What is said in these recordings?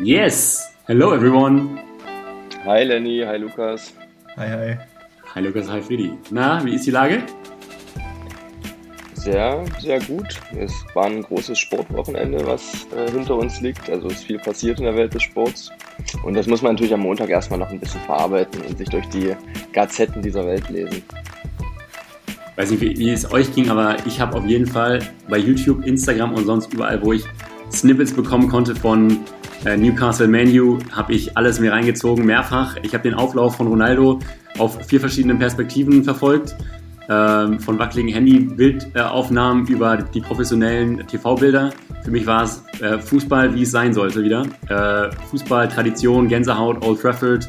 Yes! Hello everyone! Hi Lenny, hi Lukas. Hi, hi. Hi Lukas, hi Friedi. Na, wie ist die Lage? Sehr, sehr gut. Es war ein großes Sportwochenende, was äh, hinter uns liegt. Also es ist viel passiert in der Welt des Sports. Und das muss man natürlich am Montag erstmal noch ein bisschen verarbeiten und sich durch die Gazetten dieser Welt lesen. Weiß nicht, wie, wie es euch ging, aber ich habe auf jeden Fall bei YouTube, Instagram und sonst überall, wo ich Snippets bekommen konnte von Newcastle Manu, habe ich alles mir reingezogen, mehrfach. Ich habe den Auflauf von Ronaldo auf vier verschiedenen Perspektiven verfolgt. Ähm, von wackeligen Handy-Bildaufnahmen über die professionellen TV-Bilder. Für mich war es äh, Fußball, wie es sein sollte wieder. Äh, Fußball, Tradition, Gänsehaut, Old Trafford,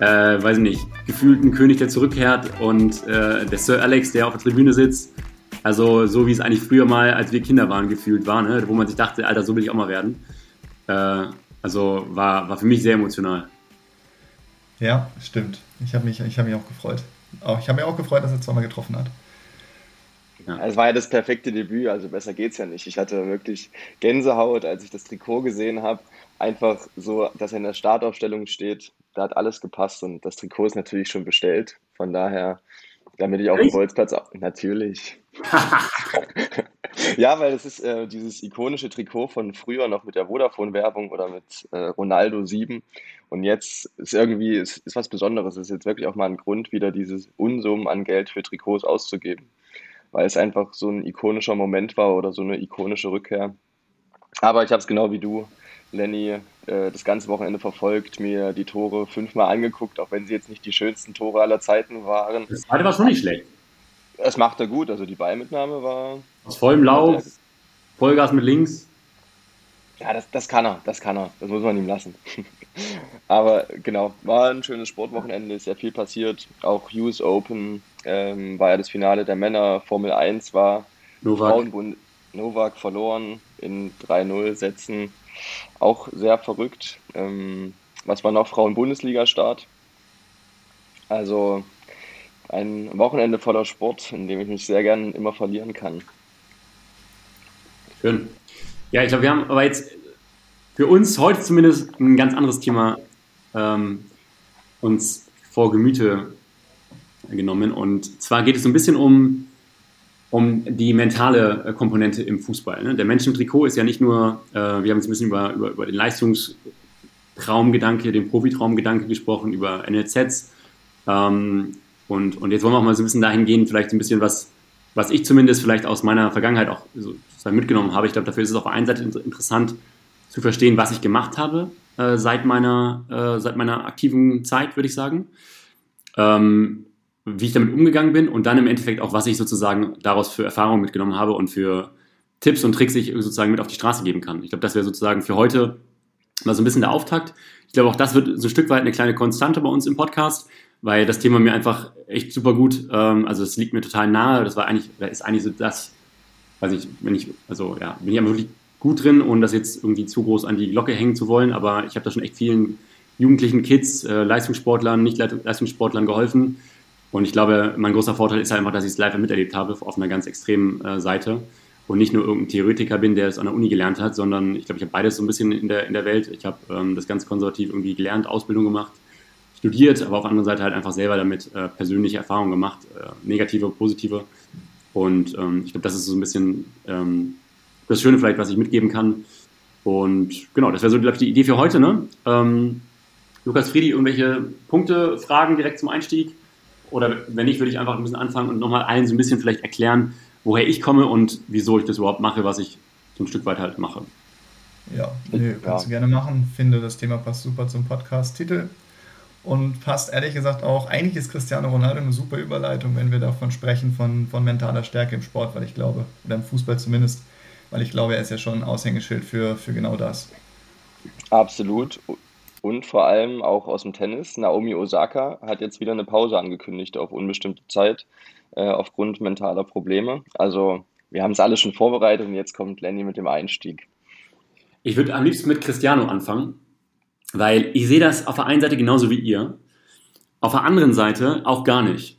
äh, weiß ich nicht, gefühlt ein König, der zurückkehrt und äh, der Sir Alex, der auf der Tribüne sitzt. Also so wie es eigentlich früher mal, als wir Kinder waren, gefühlt war, ne? wo man sich dachte, Alter, so will ich auch mal werden. Äh, also war, war für mich sehr emotional. Ja, stimmt. Ich habe mich, hab mich auch gefreut. Auch, ich habe mich auch gefreut, dass er zweimal getroffen hat. Ja. Es war ja das perfekte Debüt, also besser geht's ja nicht. Ich hatte wirklich Gänsehaut, als ich das Trikot gesehen habe. Einfach so, dass er in der Startaufstellung steht. Da hat alles gepasst und das Trikot ist natürlich schon bestellt. Von daher, damit ich auf dem Bolzplatz. Natürlich. ja, weil es ist äh, dieses ikonische Trikot von früher noch mit der Vodafone-Werbung oder mit äh, Ronaldo 7. Und jetzt ist irgendwie, ist, ist was Besonderes. Es ist jetzt wirklich auch mal ein Grund, wieder dieses Unsummen an Geld für Trikots auszugeben. Weil es einfach so ein ikonischer Moment war oder so eine ikonische Rückkehr. Aber ich habe es genau wie du, Lenny, äh, das ganze Wochenende verfolgt, mir die Tore fünfmal angeguckt, auch wenn sie jetzt nicht die schönsten Tore aller Zeiten waren. Das zweite war schon nicht schlecht. Es macht er gut, also die Ballmitnahme war. Aus vollem Lauf, Vollgas mit links. Ja, das, das kann er, das kann er. Das muss man ihm lassen. Aber genau, war ein schönes Sportwochenende, ist ja viel passiert. Auch US Open ähm, war ja das Finale der Männer, Formel 1 war Novak, Frauenbund Novak verloren in 3-0 Sätzen. Auch sehr verrückt. Ähm, was war noch? Frauen-Bundesliga-Start. Also ein Wochenende voller Sport, in dem ich mich sehr gern immer verlieren kann. Schön. Ja, ich glaube, wir haben aber jetzt für uns heute zumindest ein ganz anderes Thema ähm, uns vor Gemüte genommen. Und zwar geht es so ein bisschen um, um die mentale Komponente im Fußball. Ne? Der Mensch im Trikot ist ja nicht nur, äh, wir haben jetzt ein bisschen über, über, über den Leistungstraumgedanke, den Profitraumgedanke gesprochen, über NLZs. Ähm, und, und jetzt wollen wir auch mal so ein bisschen dahin gehen, vielleicht ein bisschen was, was ich zumindest vielleicht aus meiner Vergangenheit auch so mitgenommen habe. Ich glaube, dafür ist es auf der einen Seite interessant zu verstehen, was ich gemacht habe äh, seit, meiner, äh, seit meiner aktiven Zeit, würde ich sagen. Ähm, wie ich damit umgegangen bin und dann im Endeffekt auch, was ich sozusagen daraus für Erfahrungen mitgenommen habe und für Tipps und Tricks ich sozusagen mit auf die Straße geben kann. Ich glaube, das wäre sozusagen für heute mal so ein bisschen der Auftakt. Ich glaube, auch das wird so ein Stück weit eine kleine Konstante bei uns im Podcast, weil das Thema mir einfach echt super gut, ähm, also es liegt mir total nahe. Das war eigentlich, ist eigentlich so das, weiß ich, wenn ich, also ja, bin ich einfach wirklich gut drin, ohne das jetzt irgendwie zu groß an die Glocke hängen zu wollen, aber ich habe da schon echt vielen jugendlichen Kids, äh, Leistungssportlern, nicht Leistungssportlern geholfen. Und ich glaube, mein großer Vorteil ist einfach, dass ich es live miterlebt habe, auf einer ganz extremen äh, Seite. Und nicht nur irgendein Theoretiker bin, der es an der Uni gelernt hat, sondern ich glaube, ich habe beides so ein bisschen in der, in der Welt. Ich habe ähm, das ganz konservativ irgendwie gelernt, Ausbildung gemacht studiert, aber auf der anderen Seite halt einfach selber damit äh, persönliche Erfahrungen gemacht, äh, negative, positive. Und ähm, ich glaube, das ist so ein bisschen ähm, das Schöne vielleicht, was ich mitgeben kann. Und genau, das wäre so, glaube ich, die Idee für heute. Ne? Ähm, Lukas Friedi, irgendwelche Punkte, Fragen direkt zum Einstieg? Oder wenn nicht, würde ich einfach ein bisschen anfangen und nochmal allen so ein bisschen vielleicht erklären, woher ich komme und wieso ich das überhaupt mache, was ich so ein Stück weit halt mache. Ja, nee, kannst ja. du gerne machen. Finde, das Thema passt super zum Podcast-Titel und passt ehrlich gesagt auch, eigentlich ist Cristiano Ronaldo eine super Überleitung, wenn wir davon sprechen, von, von mentaler Stärke im Sport, weil ich glaube, oder im Fußball zumindest, weil ich glaube, er ist ja schon ein Aushängeschild für, für genau das. Absolut. Und vor allem auch aus dem Tennis. Naomi Osaka hat jetzt wieder eine Pause angekündigt auf unbestimmte Zeit äh, aufgrund mentaler Probleme. Also wir haben es alle schon vorbereitet und jetzt kommt Lenny mit dem Einstieg. Ich würde am liebsten mit Cristiano anfangen, weil ich sehe das auf der einen Seite genauso wie ihr, auf der anderen Seite auch gar nicht.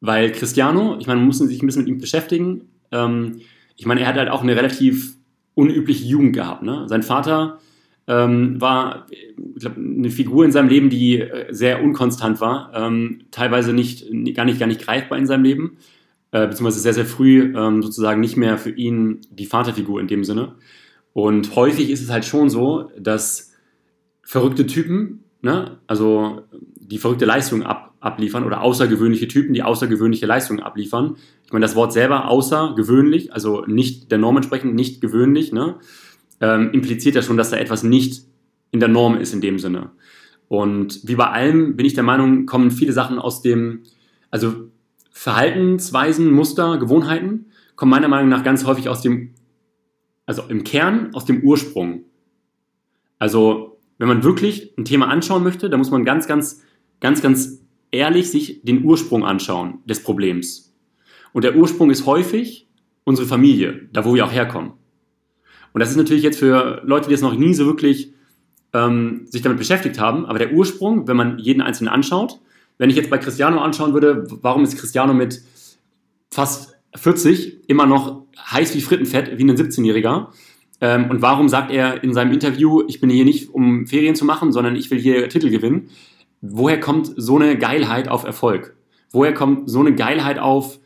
Weil Cristiano, ich meine, man muss sich ein bisschen mit ihm beschäftigen. Ähm, ich meine, er hat halt auch eine relativ unübliche Jugend gehabt. Ne? Sein Vater ähm, war glaub, eine Figur in seinem Leben, die äh, sehr unkonstant war, ähm, teilweise nicht, gar, nicht, gar nicht greifbar in seinem Leben, äh, beziehungsweise sehr, sehr früh ähm, sozusagen nicht mehr für ihn die Vaterfigur in dem Sinne. Und häufig ist es halt schon so, dass verrückte Typen, ne, also die verrückte Leistungen ab, abliefern oder außergewöhnliche Typen, die außergewöhnliche Leistungen abliefern. Ich meine, das Wort selber außergewöhnlich, also nicht der Norm entsprechend, nicht gewöhnlich, ne, ähm, impliziert ja schon, dass da etwas nicht in der Norm ist in dem Sinne. Und wie bei allem bin ich der Meinung, kommen viele Sachen aus dem, also Verhaltensweisen, Muster, Gewohnheiten, kommen meiner Meinung nach ganz häufig aus dem, also im Kern aus dem Ursprung. Also wenn man wirklich ein Thema anschauen möchte, dann muss man ganz, ganz, ganz, ganz ehrlich sich den Ursprung anschauen des Problems. Und der Ursprung ist häufig unsere Familie, da wo wir auch herkommen. Und das ist natürlich jetzt für Leute, die es noch nie so wirklich ähm, sich damit beschäftigt haben, aber der Ursprung, wenn man jeden Einzelnen anschaut, wenn ich jetzt bei Cristiano anschauen würde, warum ist Cristiano mit fast 40 immer noch heiß wie Frittenfett, wie ein 17-Jähriger? Ähm, und warum sagt er in seinem Interview, ich bin hier nicht, um Ferien zu machen, sondern ich will hier Titel gewinnen? Woher kommt so eine Geilheit auf Erfolg? Woher kommt so eine Geilheit auf,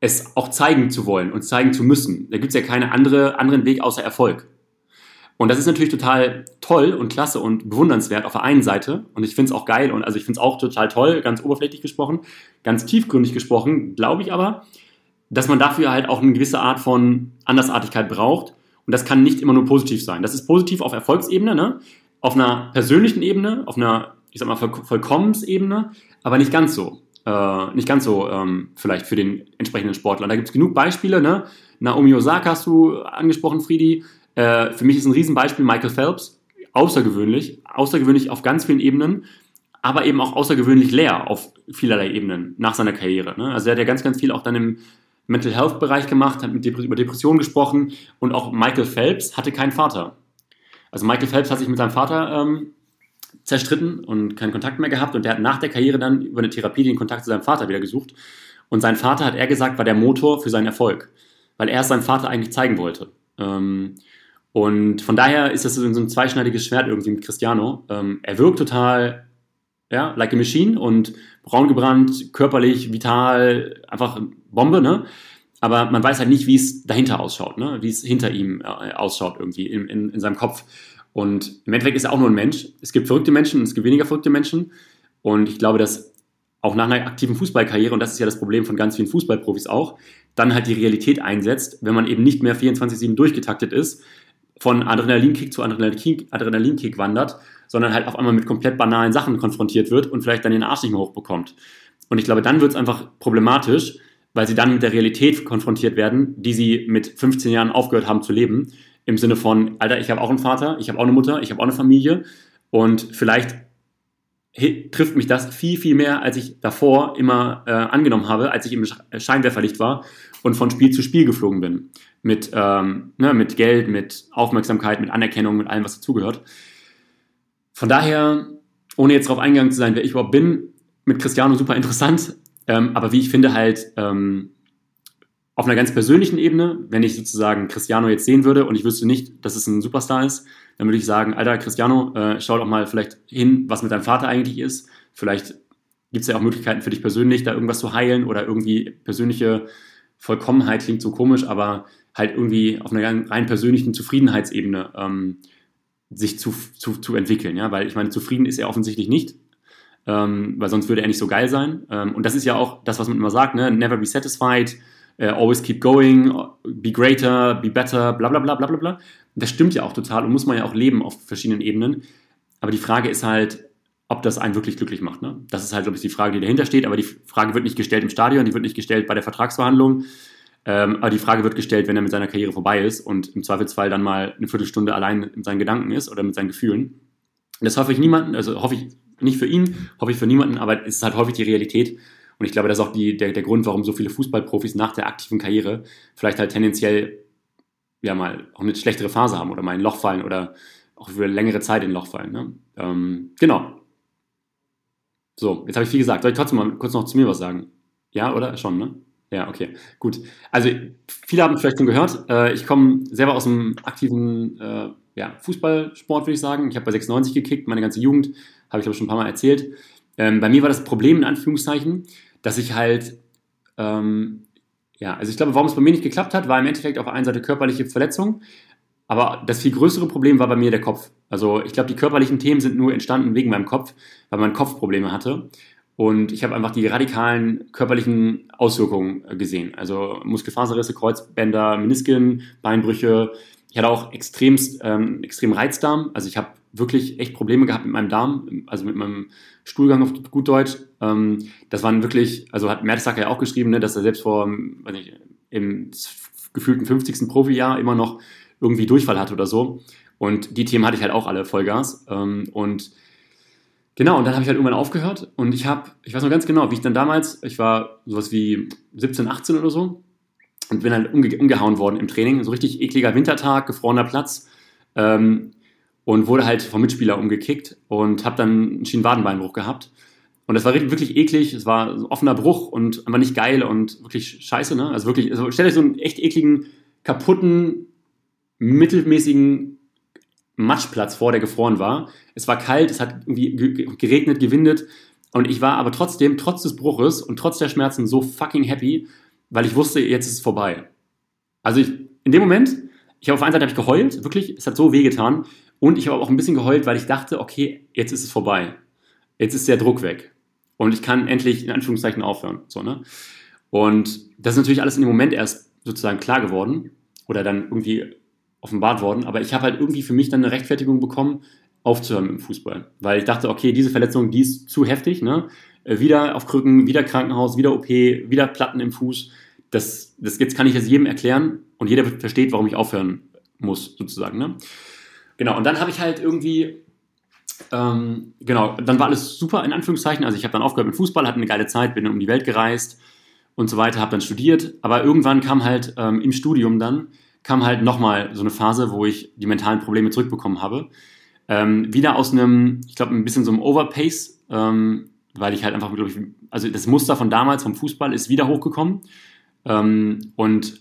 es auch zeigen zu wollen und zeigen zu müssen. Da gibt es ja keinen andere, anderen Weg außer Erfolg. Und das ist natürlich total toll und klasse und bewundernswert auf der einen Seite. Und ich finde es auch geil und also ich finde es auch total toll, ganz oberflächlich gesprochen, ganz tiefgründig gesprochen, glaube ich aber, dass man dafür halt auch eine gewisse Art von Andersartigkeit braucht. Und das kann nicht immer nur positiv sein. Das ist positiv auf Erfolgsebene, ne? auf einer persönlichen Ebene, auf einer, ich sag mal, Vollkommensebene, aber nicht ganz so äh, nicht ganz so ähm, vielleicht für den entsprechenden Sportler. Da gibt es genug Beispiele. Ne? Naomi Osaka hast du angesprochen, Friedi. Äh, für mich ist ein Riesenbeispiel Michael Phelps. Außergewöhnlich, außergewöhnlich auf ganz vielen Ebenen, aber eben auch außergewöhnlich leer auf vielerlei Ebenen nach seiner Karriere. Ne? Also er hat ja ganz, ganz viel auch dann im Mental Health Bereich gemacht, hat über Depressionen gesprochen und auch Michael Phelps hatte keinen Vater. Also Michael Phelps hat sich mit seinem Vater ähm, zerstritten und keinen Kontakt mehr gehabt und der hat nach der Karriere dann über eine Therapie den Kontakt zu seinem Vater wieder gesucht. Und sein Vater, hat er gesagt, war der Motor für seinen Erfolg, weil er es seinem Vater eigentlich zeigen wollte. Ähm, und von daher ist das so ein zweischneidiges Schwert irgendwie mit Cristiano. Ähm, er wirkt total, ja, like a machine und braun gebrannt, körperlich, vital, einfach Bombe, ne? Aber man weiß halt nicht, wie es dahinter ausschaut, ne? wie es hinter ihm äh, ausschaut irgendwie in, in, in seinem Kopf. Und im Endeffekt ist er auch nur ein Mensch. Es gibt verrückte Menschen und es gibt weniger verrückte Menschen. Und ich glaube, dass auch nach einer aktiven Fußballkarriere, und das ist ja das Problem von ganz vielen Fußballprofis auch, dann halt die Realität einsetzt, wenn man eben nicht mehr 24-7 durchgetaktet ist, von Adrenalinkick zu Adrenalinkick, Adrenalinkick wandert, sondern halt auf einmal mit komplett banalen Sachen konfrontiert wird und vielleicht dann den Arsch nicht mehr hochbekommt. Und ich glaube, dann wird es einfach problematisch, weil sie dann mit der Realität konfrontiert werden, die sie mit 15 Jahren aufgehört haben zu leben im Sinne von, Alter, ich habe auch einen Vater, ich habe auch eine Mutter, ich habe auch eine Familie und vielleicht trifft mich das viel, viel mehr, als ich davor immer äh, angenommen habe, als ich im Scheinwerferlicht war und von Spiel zu Spiel geflogen bin. Mit, ähm, ne, mit Geld, mit Aufmerksamkeit, mit Anerkennung, mit allem, was dazugehört. Von daher, ohne jetzt darauf eingegangen zu sein, wer ich überhaupt bin, mit Cristiano super interessant, ähm, aber wie ich finde halt, ähm, auf einer ganz persönlichen Ebene, wenn ich sozusagen Cristiano jetzt sehen würde und ich wüsste nicht, dass es ein Superstar ist, dann würde ich sagen, Alter, Cristiano, äh, schau doch mal vielleicht hin, was mit deinem Vater eigentlich ist. Vielleicht gibt es ja auch Möglichkeiten für dich persönlich, da irgendwas zu heilen oder irgendwie persönliche Vollkommenheit klingt so komisch, aber halt irgendwie auf einer rein persönlichen Zufriedenheitsebene ähm, sich zu, zu, zu entwickeln. Ja? Weil ich meine, zufrieden ist er offensichtlich nicht, ähm, weil sonst würde er nicht so geil sein. Ähm, und das ist ja auch das, was man immer sagt, ne? never be satisfied, äh, always keep going, be greater, be better, bla bla bla bla bla bla. Das stimmt ja auch total und muss man ja auch leben auf verschiedenen Ebenen. Aber die Frage ist halt, ob das einen wirklich glücklich macht. Ne? Das ist halt, glaube ich, die Frage, die dahinter steht. Aber die Frage wird nicht gestellt im Stadion, die wird nicht gestellt bei der Vertragsverhandlung. Ähm, aber die Frage wird gestellt, wenn er mit seiner Karriere vorbei ist und im Zweifelsfall dann mal eine Viertelstunde allein mit seinen Gedanken ist oder mit seinen Gefühlen. Das hoffe ich niemanden, also hoffe ich nicht für ihn, hoffe ich für niemanden, aber es ist halt häufig die Realität, und ich glaube, das ist auch die, der, der Grund, warum so viele Fußballprofis nach der aktiven Karriere vielleicht halt tendenziell ja mal auch eine schlechtere Phase haben oder mal in ein Loch fallen oder auch für längere Zeit in ein Loch fallen. Ne? Ähm, genau. So, jetzt habe ich viel gesagt. Soll ich trotzdem mal kurz noch zu mir was sagen? Ja, oder? Schon, ne? Ja, okay, gut. Also viele haben vielleicht schon gehört. Äh, ich komme selber aus einem aktiven äh, ja, Fußballsport, würde ich sagen. Ich habe bei 96 gekickt, meine ganze Jugend, habe ich glaube schon ein paar Mal erzählt. Ähm, bei mir war das Problem in Anführungszeichen, dass ich halt, ähm, ja, also ich glaube, warum es bei mir nicht geklappt hat, war im Endeffekt auf der einen Seite körperliche Verletzung, aber das viel größere Problem war bei mir der Kopf. Also ich glaube, die körperlichen Themen sind nur entstanden wegen meinem Kopf, weil man Kopfprobleme hatte. Und ich habe einfach die radikalen körperlichen Auswirkungen äh, gesehen. Also Muskelfaserrisse, Kreuzbänder, Menisken, Beinbrüche. Ich hatte auch extremst, ähm, extrem Reizdarm. Also ich habe wirklich echt Probleme gehabt mit meinem Darm, also mit meinem Stuhlgang auf gut Deutsch. Ähm, das waren wirklich, also hat Mertesacker ja auch geschrieben, ne, dass er selbst vor, weiß nicht, im gefühlten 50. Profijahr immer noch irgendwie Durchfall hatte oder so. Und die Themen hatte ich halt auch alle Vollgas. Ähm, und genau, und dann habe ich halt irgendwann aufgehört und ich habe, ich weiß noch ganz genau, wie ich dann damals, ich war sowas wie 17, 18 oder so und bin halt umge umgehauen worden im Training. So richtig ekliger Wintertag, gefrorener Platz. Ähm, und wurde halt vom Mitspieler umgekickt und habe dann einen Schienenwadenbeinbruch gehabt. Und das war wirklich eklig, es war ein offener Bruch und einfach nicht geil und wirklich scheiße, ne? Also wirklich, also stell dir so einen echt ekligen, kaputten, mittelmäßigen Matschplatz vor, der gefroren war. Es war kalt, es hat irgendwie geregnet, gewindet. Und ich war aber trotzdem, trotz des Bruches und trotz der Schmerzen, so fucking happy, weil ich wusste, jetzt ist es vorbei. Also ich, in dem Moment, ich habe auf einer Seite habe ich geheult, wirklich, es hat so wehgetan. Und ich habe auch ein bisschen geheult, weil ich dachte, okay, jetzt ist es vorbei. Jetzt ist der Druck weg. Und ich kann endlich in Anführungszeichen aufhören. So, ne? Und das ist natürlich alles in dem Moment erst sozusagen klar geworden oder dann irgendwie offenbart worden. Aber ich habe halt irgendwie für mich dann eine Rechtfertigung bekommen, aufzuhören mit dem Fußball. Weil ich dachte, okay, diese Verletzung, die ist zu heftig. Ne? Äh, wieder auf Krücken, wieder Krankenhaus, wieder OP, wieder Platten im Fuß. Das, das jetzt kann ich das jedem erklären und jeder versteht, warum ich aufhören muss, sozusagen. Ne? Genau, und dann habe ich halt irgendwie, ähm, genau, dann war alles super in Anführungszeichen. Also ich habe dann aufgehört mit Fußball, hatte eine geile Zeit, bin um die Welt gereist und so weiter, habe dann studiert. Aber irgendwann kam halt ähm, im Studium dann, kam halt nochmal so eine Phase, wo ich die mentalen Probleme zurückbekommen habe. Ähm, wieder aus einem, ich glaube, ein bisschen so einem Overpace, ähm, weil ich halt einfach, glaube ich, also das Muster von damals vom Fußball ist wieder hochgekommen. Ähm, und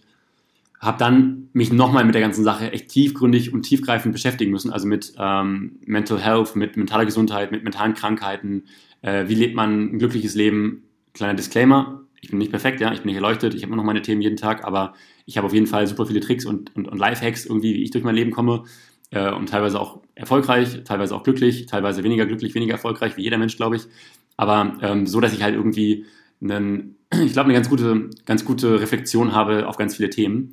habe dann mich nochmal mit der ganzen Sache echt tiefgründig und tiefgreifend beschäftigen müssen, also mit ähm, Mental Health, mit mentaler Gesundheit, mit mentalen Krankheiten, äh, wie lebt man ein glückliches Leben. Kleiner Disclaimer, ich bin nicht perfekt, ja, ich bin nicht erleuchtet, ich habe immer noch meine Themen jeden Tag, aber ich habe auf jeden Fall super viele Tricks und, und, und Lifehacks irgendwie, wie ich durch mein Leben komme äh, und teilweise auch erfolgreich, teilweise auch glücklich, teilweise weniger glücklich, weniger erfolgreich, wie jeder Mensch, glaube ich, aber ähm, so, dass ich halt irgendwie einen ich glaube, eine ganz gute, ganz gute Reflexion habe auf ganz viele Themen.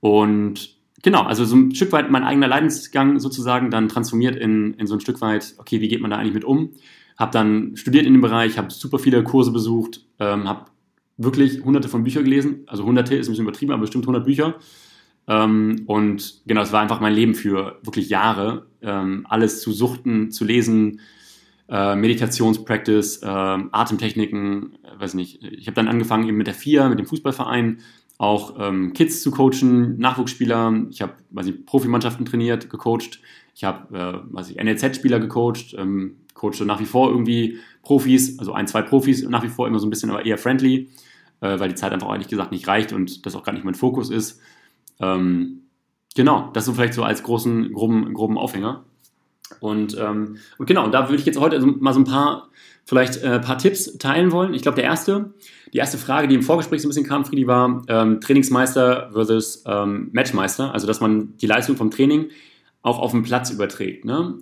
Und genau, also so ein Stück weit mein eigener Leidensgang sozusagen dann transformiert in, in so ein Stück weit, okay, wie geht man da eigentlich mit um? Habe dann studiert in dem Bereich, habe super viele Kurse besucht, ähm, habe wirklich hunderte von Büchern gelesen. Also hunderte ist ein bisschen übertrieben, aber bestimmt 100 Bücher. Ähm, und genau, es war einfach mein Leben für wirklich Jahre, ähm, alles zu suchten, zu lesen, äh, Meditationspractice, äh, Atemtechniken, äh, weiß nicht. Ich habe dann angefangen eben mit der FIA, mit dem Fußballverein, auch ähm, Kids zu coachen, Nachwuchsspieler. Ich habe, weiß ich, Profimannschaften trainiert, gecoacht. Ich habe, äh, weiß ich, NLZ-Spieler gecoacht, ähm, coachte nach wie vor irgendwie Profis, also ein, zwei Profis nach wie vor immer so ein bisschen, aber eher friendly, äh, weil die Zeit einfach ehrlich gesagt nicht reicht und das auch gar nicht mein Fokus ist. Ähm, genau, das so vielleicht so als großen, groben, groben Aufhänger. Und, ähm, und genau, und da würde ich jetzt heute mal so ein paar, vielleicht äh, paar Tipps teilen wollen. Ich glaube, der erste, die erste Frage, die im Vorgespräch so ein bisschen kam, Friedi, war ähm, Trainingsmeister versus ähm, Matchmeister. Also, dass man die Leistung vom Training auch auf den Platz überträgt. Ne?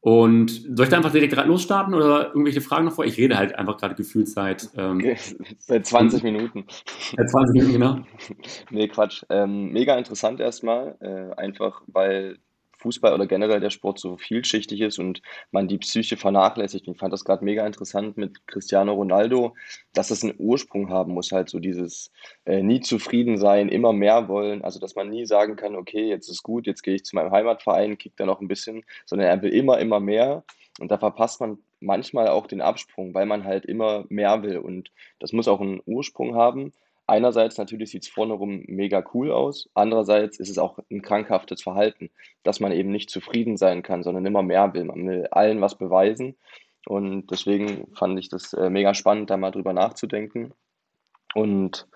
Und soll ich da einfach direkt losstarten oder irgendwelche Fragen noch vor? Ich rede halt einfach gerade gefühlt seit. Ähm, seit 20 Minuten. Seit 20 Minuten, genau. nee, Quatsch. Ähm, mega interessant erstmal. Äh, einfach, weil Fußball oder generell der Sport so vielschichtig ist und man die Psyche vernachlässigt. Ich fand das gerade mega interessant mit Cristiano Ronaldo, dass es einen Ursprung haben muss, halt so dieses äh, nie zufrieden sein, immer mehr wollen. Also, dass man nie sagen kann, okay, jetzt ist gut, jetzt gehe ich zu meinem Heimatverein, kick da noch ein bisschen, sondern er will immer, immer mehr. Und da verpasst man manchmal auch den Absprung, weil man halt immer mehr will. Und das muss auch einen Ursprung haben einerseits natürlich sieht es vorne rum mega cool aus, andererseits ist es auch ein krankhaftes Verhalten, dass man eben nicht zufrieden sein kann, sondern immer mehr will. Man will allen was beweisen und deswegen fand ich das äh, mega spannend, da mal drüber nachzudenken. Und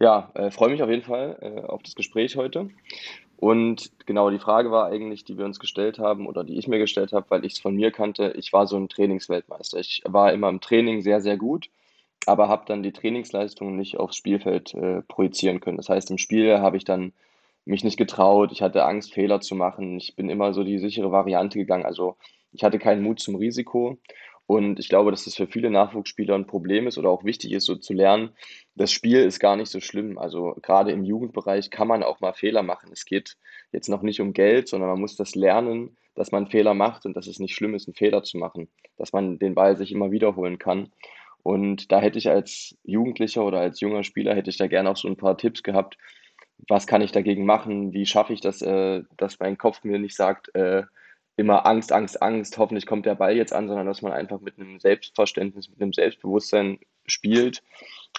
ja, äh, freue mich auf jeden Fall äh, auf das Gespräch heute. Und genau, die Frage war eigentlich, die wir uns gestellt haben oder die ich mir gestellt habe, weil ich es von mir kannte, ich war so ein Trainingsweltmeister. Ich war immer im Training sehr, sehr gut, aber habe dann die Trainingsleistungen nicht aufs Spielfeld äh, projizieren können. Das heißt, im Spiel habe ich dann mich nicht getraut, ich hatte Angst, Fehler zu machen. Ich bin immer so die sichere Variante gegangen. Also ich hatte keinen Mut zum Risiko. Und ich glaube, dass das für viele Nachwuchsspieler ein Problem ist oder auch wichtig ist, so zu lernen, das Spiel ist gar nicht so schlimm. Also gerade im Jugendbereich kann man auch mal Fehler machen. Es geht jetzt noch nicht um Geld, sondern man muss das lernen, dass man Fehler macht und dass es nicht schlimm ist, einen Fehler zu machen, dass man den Ball sich immer wiederholen kann. Und da hätte ich als Jugendlicher oder als junger Spieler hätte ich da gerne auch so ein paar Tipps gehabt. Was kann ich dagegen machen? Wie schaffe ich das, äh, dass mein Kopf mir nicht sagt, äh, immer Angst, Angst, Angst, hoffentlich kommt der Ball jetzt an, sondern dass man einfach mit einem Selbstverständnis, mit einem Selbstbewusstsein spielt,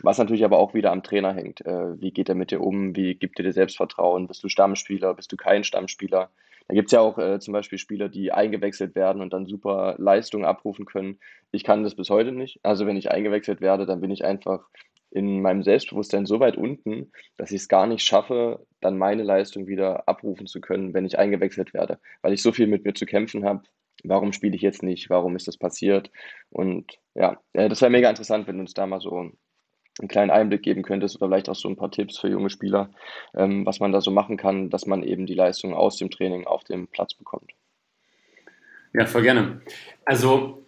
was natürlich aber auch wieder am Trainer hängt. Äh, wie geht er mit dir um? Wie gibt er dir Selbstvertrauen? Bist du Stammspieler? Bist du kein Stammspieler? Da gibt es ja auch äh, zum Beispiel Spieler, die eingewechselt werden und dann super Leistungen abrufen können. Ich kann das bis heute nicht. Also wenn ich eingewechselt werde, dann bin ich einfach in meinem Selbstbewusstsein so weit unten, dass ich es gar nicht schaffe, dann meine Leistung wieder abrufen zu können, wenn ich eingewechselt werde, weil ich so viel mit mir zu kämpfen habe. Warum spiele ich jetzt nicht? Warum ist das passiert? Und ja, das wäre mega interessant, wenn du uns da mal so einen kleinen Einblick geben könntest oder vielleicht auch so ein paar Tipps für junge Spieler, ähm, was man da so machen kann, dass man eben die Leistung aus dem Training auf dem Platz bekommt. Ja, voll gerne. Also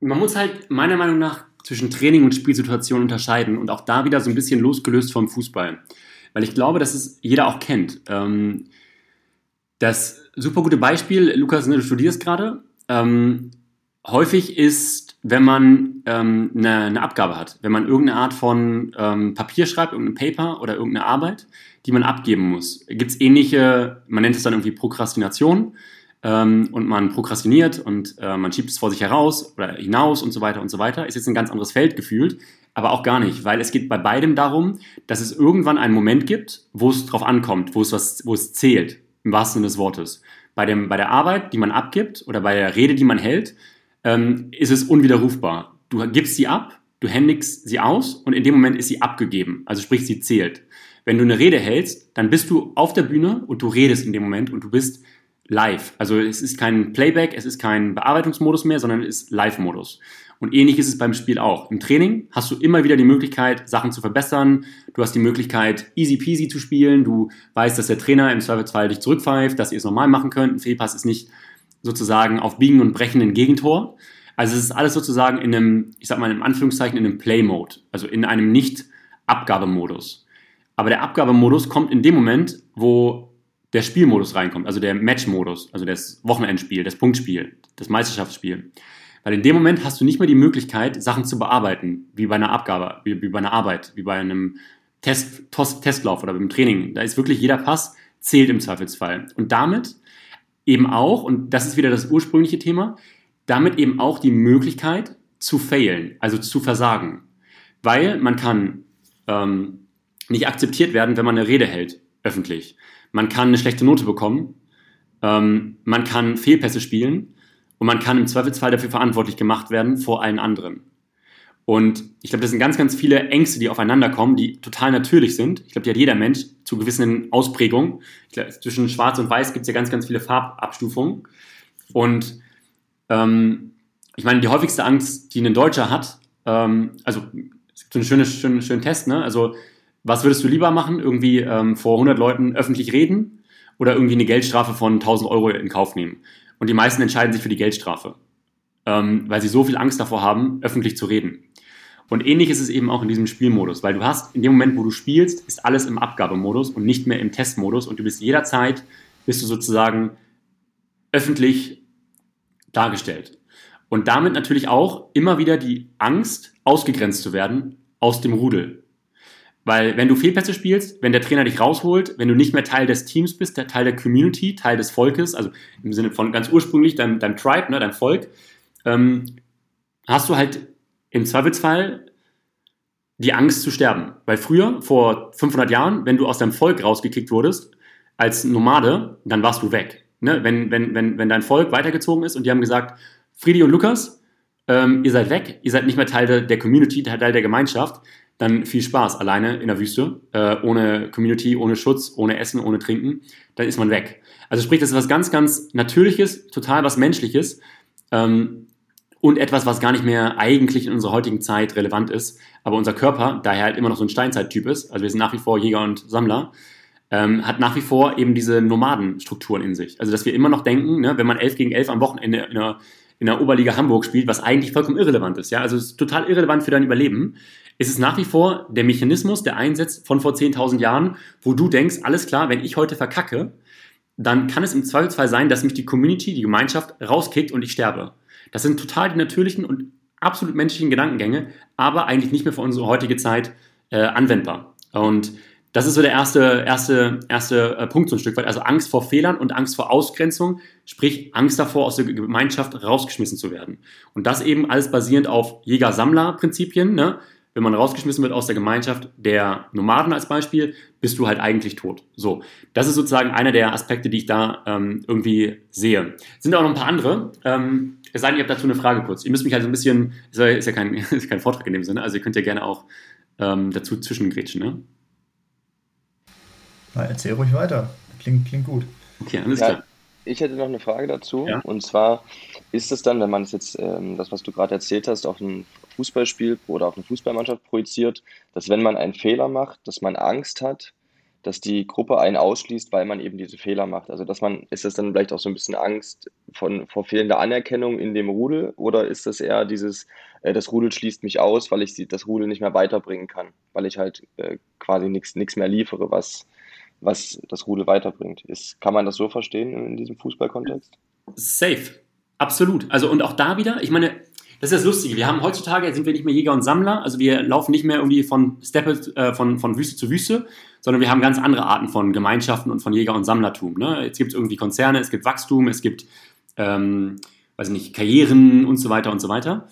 man muss halt meiner Meinung nach zwischen Training und Spielsituation unterscheiden und auch da wieder so ein bisschen losgelöst vom Fußball. Weil ich glaube, dass es jeder auch kennt. Ähm, das super gute Beispiel, Lukas, ne, du studierst gerade. Ähm, häufig ist, wenn man ähm, eine, eine, Abgabe hat, wenn man irgendeine Art von ähm, Papier schreibt, irgendein Paper oder irgendeine Arbeit, die man abgeben muss, gibt es ähnliche, man nennt es dann irgendwie Prokrastination ähm, und man prokrastiniert und äh, man schiebt es vor sich heraus oder hinaus und so weiter und so weiter, ist jetzt ein ganz anderes Feld gefühlt, aber auch gar nicht, weil es geht bei beidem darum, dass es irgendwann einen Moment gibt, wo es drauf ankommt, wo es was, wo es zählt, im wahrsten Sinne des Wortes. Bei, dem, bei der Arbeit, die man abgibt oder bei der Rede, die man hält, ähm, ist es unwiderrufbar. Du gibst sie ab, du händigst sie aus und in dem Moment ist sie abgegeben, also sprich, sie zählt. Wenn du eine Rede hältst, dann bist du auf der Bühne und du redest in dem Moment und du bist live. Also es ist kein Playback, es ist kein Bearbeitungsmodus mehr, sondern es ist Live-Modus. Und ähnlich ist es beim Spiel auch. Im Training hast du immer wieder die Möglichkeit, Sachen zu verbessern. Du hast die Möglichkeit, easy peasy zu spielen. Du weißt, dass der Trainer im Zweifelsfall dich zurückpfeift, dass ihr es normal machen könnt. Ein Fehlpass ist nicht sozusagen auf Biegen und Brechen ein Gegentor. Also es ist alles sozusagen in einem, ich sag mal in Anführungszeichen, in einem Play-Mode. Also in einem Nicht-Abgabemodus. Aber der Abgabemodus kommt in dem Moment, wo der Spielmodus reinkommt, also der Match-Modus, also das Wochenendspiel, das Punktspiel, das Meisterschaftsspiel. Weil in dem Moment hast du nicht mehr die Möglichkeit, Sachen zu bearbeiten, wie bei einer Abgabe, wie, wie bei einer Arbeit, wie bei einem Test, Tost, Testlauf oder beim Training. Da ist wirklich jeder Pass zählt im Zweifelsfall. Und damit eben auch, und das ist wieder das ursprüngliche Thema, damit eben auch die Möglichkeit zu failen, also zu versagen. Weil man kann ähm, nicht akzeptiert werden, wenn man eine Rede hält, öffentlich. Man kann eine schlechte Note bekommen, ähm, man kann Fehlpässe spielen und man kann im Zweifelsfall dafür verantwortlich gemacht werden vor allen anderen. Und ich glaube, das sind ganz, ganz viele Ängste, die aufeinander kommen, die total natürlich sind. Ich glaube, die hat jeder Mensch zu gewissen Ausprägungen. Glaub, zwischen Schwarz und Weiß gibt es ja ganz, ganz viele Farbabstufungen. Und ähm, ich meine, die häufigste Angst, die ein Deutscher hat, ähm, also es gibt so einen schönen, schönen, schönen Test, ne? Also was würdest du lieber machen? Irgendwie ähm, vor 100 Leuten öffentlich reden oder irgendwie eine Geldstrafe von 1000 Euro in Kauf nehmen? Und die meisten entscheiden sich für die Geldstrafe, ähm, weil sie so viel Angst davor haben, öffentlich zu reden. Und ähnlich ist es eben auch in diesem Spielmodus, weil du hast in dem Moment, wo du spielst, ist alles im Abgabemodus und nicht mehr im Testmodus und du bist jederzeit, bist du sozusagen öffentlich dargestellt. Und damit natürlich auch immer wieder die Angst, ausgegrenzt zu werden aus dem Rudel. Weil wenn du Fehlpässe spielst, wenn der Trainer dich rausholt, wenn du nicht mehr Teil des Teams bist, Teil der Community, Teil des Volkes, also im Sinne von ganz ursprünglich deinem, deinem Tribe, ne, deinem Volk, ähm, hast du halt im Zweifelsfall die Angst zu sterben. Weil früher, vor 500 Jahren, wenn du aus deinem Volk rausgekickt wurdest, als Nomade, dann warst du weg. Ne? Wenn, wenn, wenn, wenn dein Volk weitergezogen ist und die haben gesagt, Friedi und Lukas, ähm, ihr seid weg, ihr seid nicht mehr Teil der, Community, Teil der Gemeinschaft, dann viel Spaß. Alleine in der Wüste, äh, ohne Community, ohne Schutz, ohne Essen, ohne Trinken, dann ist man weg. Also sprich, das ist was ganz, ganz Natürliches, total was Menschliches ähm, und etwas, was gar nicht mehr eigentlich in unserer heutigen Zeit relevant ist. Aber unser Körper, daher halt immer noch so ein Steinzeittyp ist, also wir sind nach wie vor Jäger und Sammler, ähm, hat nach wie vor eben diese Nomadenstrukturen in sich. Also dass wir immer noch denken, ne, wenn man 11 gegen 11 am Wochenende in einer, in der Oberliga Hamburg spielt, was eigentlich vollkommen irrelevant ist, ja, also es ist total irrelevant für dein Überleben, ist es nach wie vor der Mechanismus, der einsetzt von vor 10.000 Jahren, wo du denkst, alles klar, wenn ich heute verkacke, dann kann es im Zweifelsfall sein, dass mich die Community, die Gemeinschaft rauskickt und ich sterbe. Das sind total die natürlichen und absolut menschlichen Gedankengänge, aber eigentlich nicht mehr für unsere heutige Zeit äh, anwendbar. Und das ist so der erste, erste, erste äh, Punkt so ein Stück weit. Also Angst vor Fehlern und Angst vor Ausgrenzung, sprich Angst davor, aus der Gemeinschaft rausgeschmissen zu werden. Und das eben alles basierend auf Jäger-Sammler-Prinzipien. Ne? wenn man rausgeschmissen wird aus der Gemeinschaft der Nomaden als Beispiel, bist du halt eigentlich tot. So, das ist sozusagen einer der Aspekte, die ich da ähm, irgendwie sehe. Sind auch noch ein paar andere. Ähm, es sei denn, ihr habt dazu eine Frage kurz. Ihr müsst mich halt so ein bisschen, ist ja, ist ja kein, ist kein Vortrag in dem Sinne, also ihr könnt ja gerne auch ähm, dazu zwischengrätschen. Ne? Na, erzähl ruhig weiter. Klingt, klingt gut. Okay, alles ja, klar. Ich hätte noch eine Frage dazu. Ja? Und zwar ist es dann, wenn man es jetzt, ähm, das, was du gerade erzählt hast, auf ein Fußballspiel oder auf eine Fußballmannschaft projiziert, dass wenn man einen Fehler macht, dass man Angst hat, dass die Gruppe einen ausschließt, weil man eben diese Fehler macht. Also dass man, ist das dann vielleicht auch so ein bisschen Angst von, vor fehlender Anerkennung in dem Rudel oder ist das eher dieses, äh, das Rudel schließt mich aus, weil ich das Rudel nicht mehr weiterbringen kann, weil ich halt äh, quasi nichts mehr liefere, was, was das Rudel weiterbringt. Ist, kann man das so verstehen in diesem Fußballkontext? Safe. Absolut. Also und auch da wieder, ich meine, das ist das Lustige. Wir haben heutzutage, sind wir nicht mehr Jäger und Sammler, also wir laufen nicht mehr irgendwie von Steppe, äh, von, von Wüste zu Wüste, sondern wir haben ganz andere Arten von Gemeinschaften und von Jäger- und Sammlertum. Ne? Jetzt gibt es irgendwie Konzerne, es gibt Wachstum, es gibt, ähm, weiß nicht, Karrieren und so weiter und so weiter.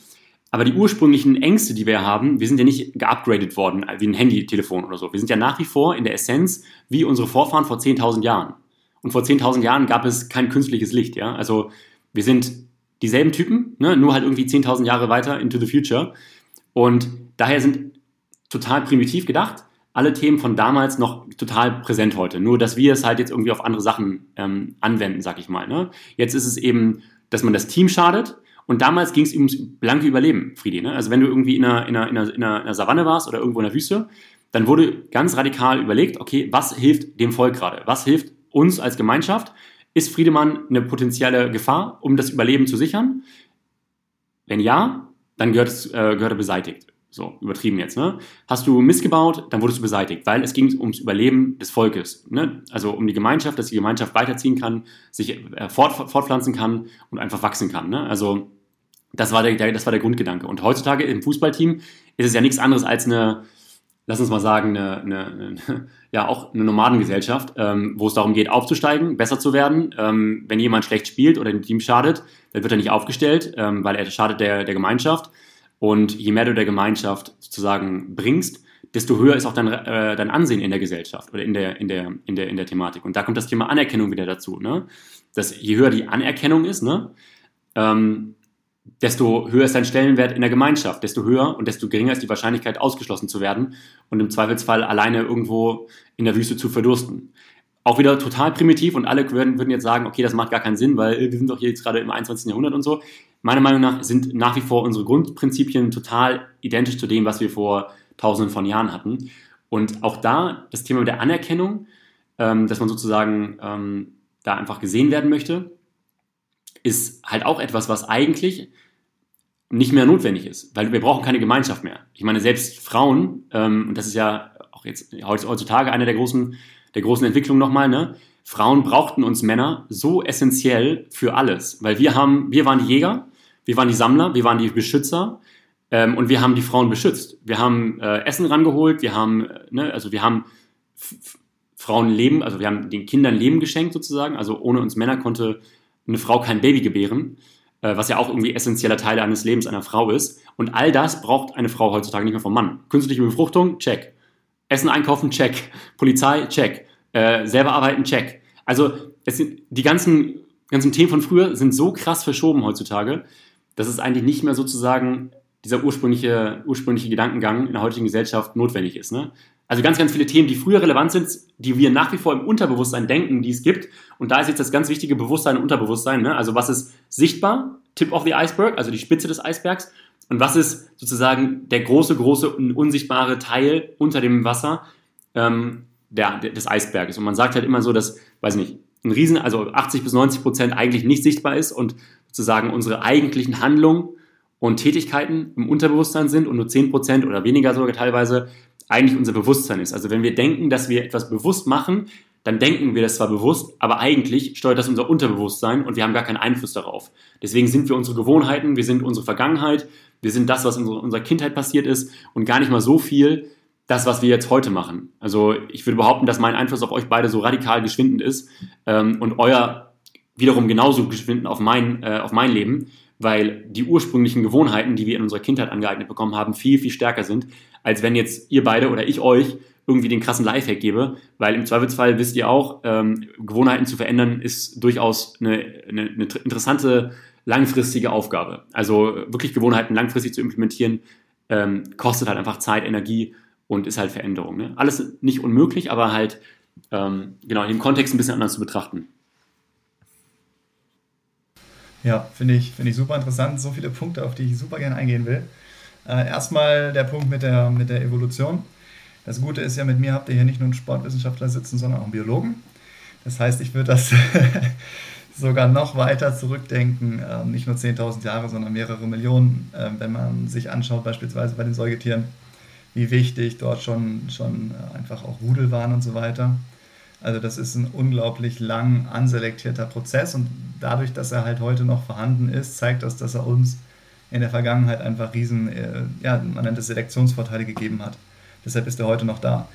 Aber die ursprünglichen Ängste, die wir haben, wir sind ja nicht geupgradet worden wie ein Handytelefon oder so. Wir sind ja nach wie vor in der Essenz wie unsere Vorfahren vor 10.000 Jahren. Und vor 10.000 Jahren gab es kein künstliches Licht. Ja? Also wir sind dieselben Typen, ne? nur halt irgendwie 10.000 Jahre weiter into the future. Und daher sind total primitiv gedacht alle Themen von damals noch total präsent heute. Nur, dass wir es halt jetzt irgendwie auf andere Sachen ähm, anwenden, sag ich mal. Ne? Jetzt ist es eben, dass man das Team schadet. Und damals ging es ums blanke Überleben, Friedi. Ne? Also wenn du irgendwie in einer, in, einer, in, einer, in einer Savanne warst oder irgendwo in der Wüste, dann wurde ganz radikal überlegt, okay, was hilft dem Volk gerade? Was hilft uns als Gemeinschaft? Ist Friedemann eine potenzielle Gefahr, um das Überleben zu sichern? Wenn ja, dann gehört, es, äh, gehört er beseitigt. So, übertrieben jetzt, ne? Hast du missgebaut, dann wurdest du beseitigt, weil es ging ums Überleben des Volkes, ne? Also um die Gemeinschaft, dass die Gemeinschaft weiterziehen kann, sich äh, fort, fortpflanzen kann und einfach wachsen kann, ne? Also, das war der, der, das war der Grundgedanke. Und heutzutage im Fußballteam ist es ja nichts anderes als eine, lass uns mal sagen, eine, eine, eine ja auch eine Nomadengesellschaft, ähm, wo es darum geht, aufzusteigen, besser zu werden. Ähm, wenn jemand schlecht spielt oder dem Team schadet, dann wird er nicht aufgestellt, ähm, weil er schadet der, der Gemeinschaft. Und je mehr du der Gemeinschaft sozusagen bringst, desto höher ist auch dein, äh, dein Ansehen in der Gesellschaft oder in der, in, der, in, der, in der Thematik. Und da kommt das Thema Anerkennung wieder dazu. Ne? Dass je höher die Anerkennung ist, ne, ähm, desto höher ist dein Stellenwert in der Gemeinschaft, desto höher und desto geringer ist die Wahrscheinlichkeit, ausgeschlossen zu werden und im Zweifelsfall alleine irgendwo in der Wüste zu verdursten. Auch wieder total primitiv und alle würden, würden jetzt sagen, okay, das macht gar keinen Sinn, weil wir sind doch hier jetzt gerade im 21. Jahrhundert und so. Meiner Meinung nach sind nach wie vor unsere Grundprinzipien total identisch zu dem, was wir vor tausenden von Jahren hatten. Und auch da das Thema der Anerkennung, ähm, dass man sozusagen ähm, da einfach gesehen werden möchte, ist halt auch etwas, was eigentlich nicht mehr notwendig ist, weil wir brauchen keine Gemeinschaft mehr. Ich meine, selbst Frauen, ähm, und das ist ja auch jetzt heutzutage eine der großen, der großen Entwicklungen nochmal, ne? Frauen brauchten uns Männer so essentiell für alles, weil wir haben, wir waren die Jäger, wir waren die Sammler, wir waren die Beschützer ähm, und wir haben die Frauen beschützt. Wir haben äh, Essen rangeholt, wir haben, äh, ne, also wir haben Frauen Leben, also wir haben den Kindern Leben geschenkt sozusagen. Also ohne uns Männer konnte eine Frau kein Baby gebären, was ja auch irgendwie essentieller Teil eines Lebens einer Frau ist. Und all das braucht eine Frau heutzutage nicht mehr vom Mann. Künstliche Befruchtung, check. Essen einkaufen, check. Polizei, check. Äh, selber arbeiten, check. Also sind, die ganzen, ganzen Themen von früher sind so krass verschoben heutzutage, dass es eigentlich nicht mehr sozusagen dieser ursprüngliche, ursprüngliche Gedankengang in der heutigen Gesellschaft notwendig ist. Ne? Also ganz, ganz viele Themen, die früher relevant sind, die wir nach wie vor im Unterbewusstsein denken, die es gibt. Und da ist jetzt das ganz wichtige Bewusstsein und Unterbewusstsein. Ne? Also was ist sichtbar, Tip of the Iceberg, also die Spitze des Eisbergs. Und was ist sozusagen der große, große, unsichtbare Teil unter dem Wasser ähm, der, des Eisberges? Und man sagt halt immer so, dass, weiß nicht, ein Riesen, also 80 bis 90 Prozent eigentlich nicht sichtbar ist und sozusagen unsere eigentlichen Handlungen und Tätigkeiten im Unterbewusstsein sind und nur 10 Prozent oder weniger sogar teilweise eigentlich unser Bewusstsein ist. Also wenn wir denken, dass wir etwas bewusst machen, dann denken wir das zwar bewusst, aber eigentlich steuert das unser Unterbewusstsein und wir haben gar keinen Einfluss darauf. Deswegen sind wir unsere Gewohnheiten, wir sind unsere Vergangenheit, wir sind das, was in unserer Kindheit passiert ist und gar nicht mal so viel das, was wir jetzt heute machen. Also ich würde behaupten, dass mein Einfluss auf euch beide so radikal geschwindend ist ähm, und euer wiederum genauso geschwindend auf mein, äh, auf mein Leben, weil die ursprünglichen Gewohnheiten, die wir in unserer Kindheit angeeignet bekommen haben, viel, viel stärker sind, als wenn jetzt ihr beide oder ich euch irgendwie den krassen Lifehack gebe, weil im Zweifelsfall wisst ihr auch, ähm, Gewohnheiten zu verändern ist durchaus eine, eine, eine interessante langfristige Aufgabe. Also wirklich Gewohnheiten langfristig zu implementieren, ähm, kostet halt einfach Zeit, Energie und ist halt Veränderung. Ne? Alles nicht unmöglich, aber halt ähm, genau in dem Kontext ein bisschen anders zu betrachten. Ja, finde ich, find ich super interessant. So viele Punkte, auf die ich super gerne eingehen will. Äh, erstmal der Punkt mit der, mit der Evolution. Das Gute ist ja, mit mir habt ihr hier nicht nur einen Sportwissenschaftler sitzen, sondern auch einen Biologen. Das heißt, ich würde das sogar noch weiter zurückdenken, äh, nicht nur 10.000 Jahre, sondern mehrere Millionen, äh, wenn man sich anschaut, beispielsweise bei den Säugetieren, wie wichtig dort schon, schon äh, einfach auch Rudel waren und so weiter. Also das ist ein unglaublich lang anselektierter Prozess und dadurch, dass er halt heute noch vorhanden ist, zeigt das, dass er uns in der Vergangenheit einfach riesen, äh, ja, man nennt es Selektionsvorteile gegeben hat. Deshalb ist er heute noch da.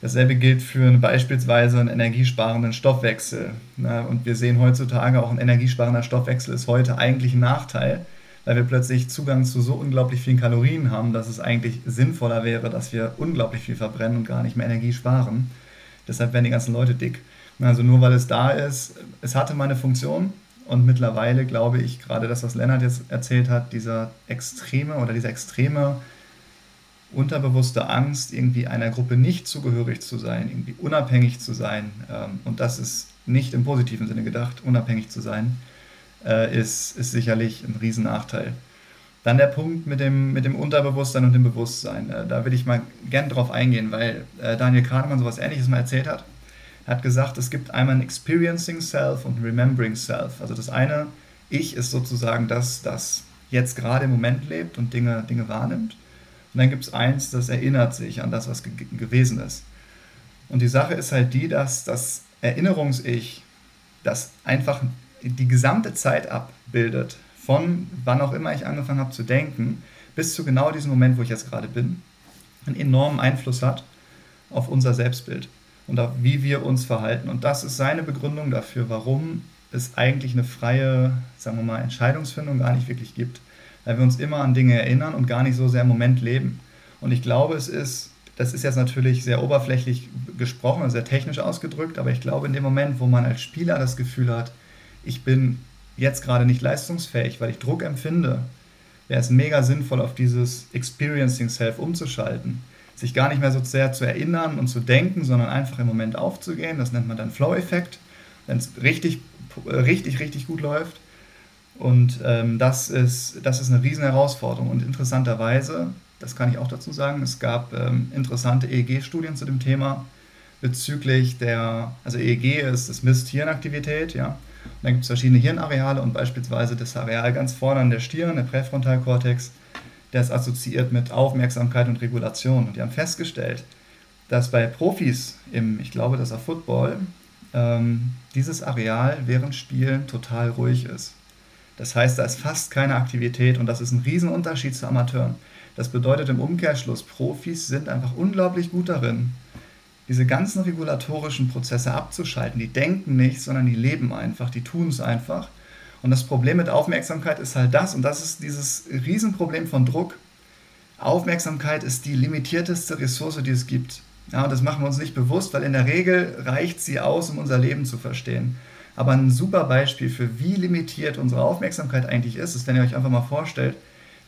Dasselbe gilt für beispielsweise einen energiesparenden Stoffwechsel. Und wir sehen heutzutage auch ein energiesparender Stoffwechsel ist heute eigentlich ein Nachteil, weil wir plötzlich Zugang zu so unglaublich vielen Kalorien haben, dass es eigentlich sinnvoller wäre, dass wir unglaublich viel verbrennen und gar nicht mehr Energie sparen. Deshalb werden die ganzen Leute dick. Also nur weil es da ist, es hatte mal eine Funktion und mittlerweile glaube ich, gerade das, was Lennart jetzt erzählt hat, dieser extreme oder dieser extreme unterbewusste Angst, irgendwie einer Gruppe nicht zugehörig zu sein, irgendwie unabhängig zu sein, ähm, und das ist nicht im positiven Sinne gedacht, unabhängig zu sein, äh, ist, ist sicherlich ein Riesennachteil. Dann der Punkt mit dem, mit dem Unterbewusstsein und dem Bewusstsein. Äh, da will ich mal gern drauf eingehen, weil äh, Daniel Kahnemann sowas ähnliches mal erzählt hat. Er hat gesagt, es gibt einmal ein Experiencing Self und ein Remembering Self. Also das eine, ich ist sozusagen das, das jetzt gerade im Moment lebt und Dinge, Dinge wahrnimmt. Und dann gibt es eins, das erinnert sich an das, was ge gewesen ist. Und die Sache ist halt die, dass das Erinnerungs-Ich, das einfach die gesamte Zeit abbildet, von wann auch immer ich angefangen habe zu denken, bis zu genau diesem Moment, wo ich jetzt gerade bin, einen enormen Einfluss hat auf unser Selbstbild und auf wie wir uns verhalten. Und das ist seine Begründung dafür, warum es eigentlich eine freie, sagen wir mal, Entscheidungsfindung gar nicht wirklich gibt. Weil wir uns immer an Dinge erinnern und gar nicht so sehr im Moment leben. Und ich glaube, es ist, das ist jetzt natürlich sehr oberflächlich gesprochen, sehr technisch ausgedrückt, aber ich glaube, in dem Moment, wo man als Spieler das Gefühl hat, ich bin jetzt gerade nicht leistungsfähig, weil ich Druck empfinde, wäre es mega sinnvoll, auf dieses Experiencing Self umzuschalten. Sich gar nicht mehr so sehr zu erinnern und zu denken, sondern einfach im Moment aufzugehen. Das nennt man dann Flow-Effekt, wenn es richtig, richtig, richtig gut läuft. Und ähm, das, ist, das ist eine riesen Herausforderung. Und interessanterweise, das kann ich auch dazu sagen, es gab ähm, interessante EEG-Studien zu dem Thema bezüglich der, also EEG ist, das misst Hirnaktivität, ja, dann gibt es verschiedene Hirnareale und beispielsweise das Areal ganz vorne an der Stirn, der Präfrontalkortex, der ist assoziiert mit Aufmerksamkeit und Regulation. Und die haben festgestellt, dass bei Profis im, ich glaube, das war Football, ähm, dieses Areal während Spielen total ruhig ist. Das heißt, da ist fast keine Aktivität und das ist ein Riesenunterschied zu Amateuren. Das bedeutet im Umkehrschluss, Profis sind einfach unglaublich gut darin, diese ganzen regulatorischen Prozesse abzuschalten. Die denken nicht, sondern die leben einfach, die tun es einfach. Und das Problem mit Aufmerksamkeit ist halt das, und das ist dieses Riesenproblem von Druck. Aufmerksamkeit ist die limitierteste Ressource, die es gibt. Ja, und das machen wir uns nicht bewusst, weil in der Regel reicht sie aus, um unser Leben zu verstehen. Aber ein super Beispiel für wie limitiert unsere Aufmerksamkeit eigentlich ist, ist, wenn ihr euch einfach mal vorstellt,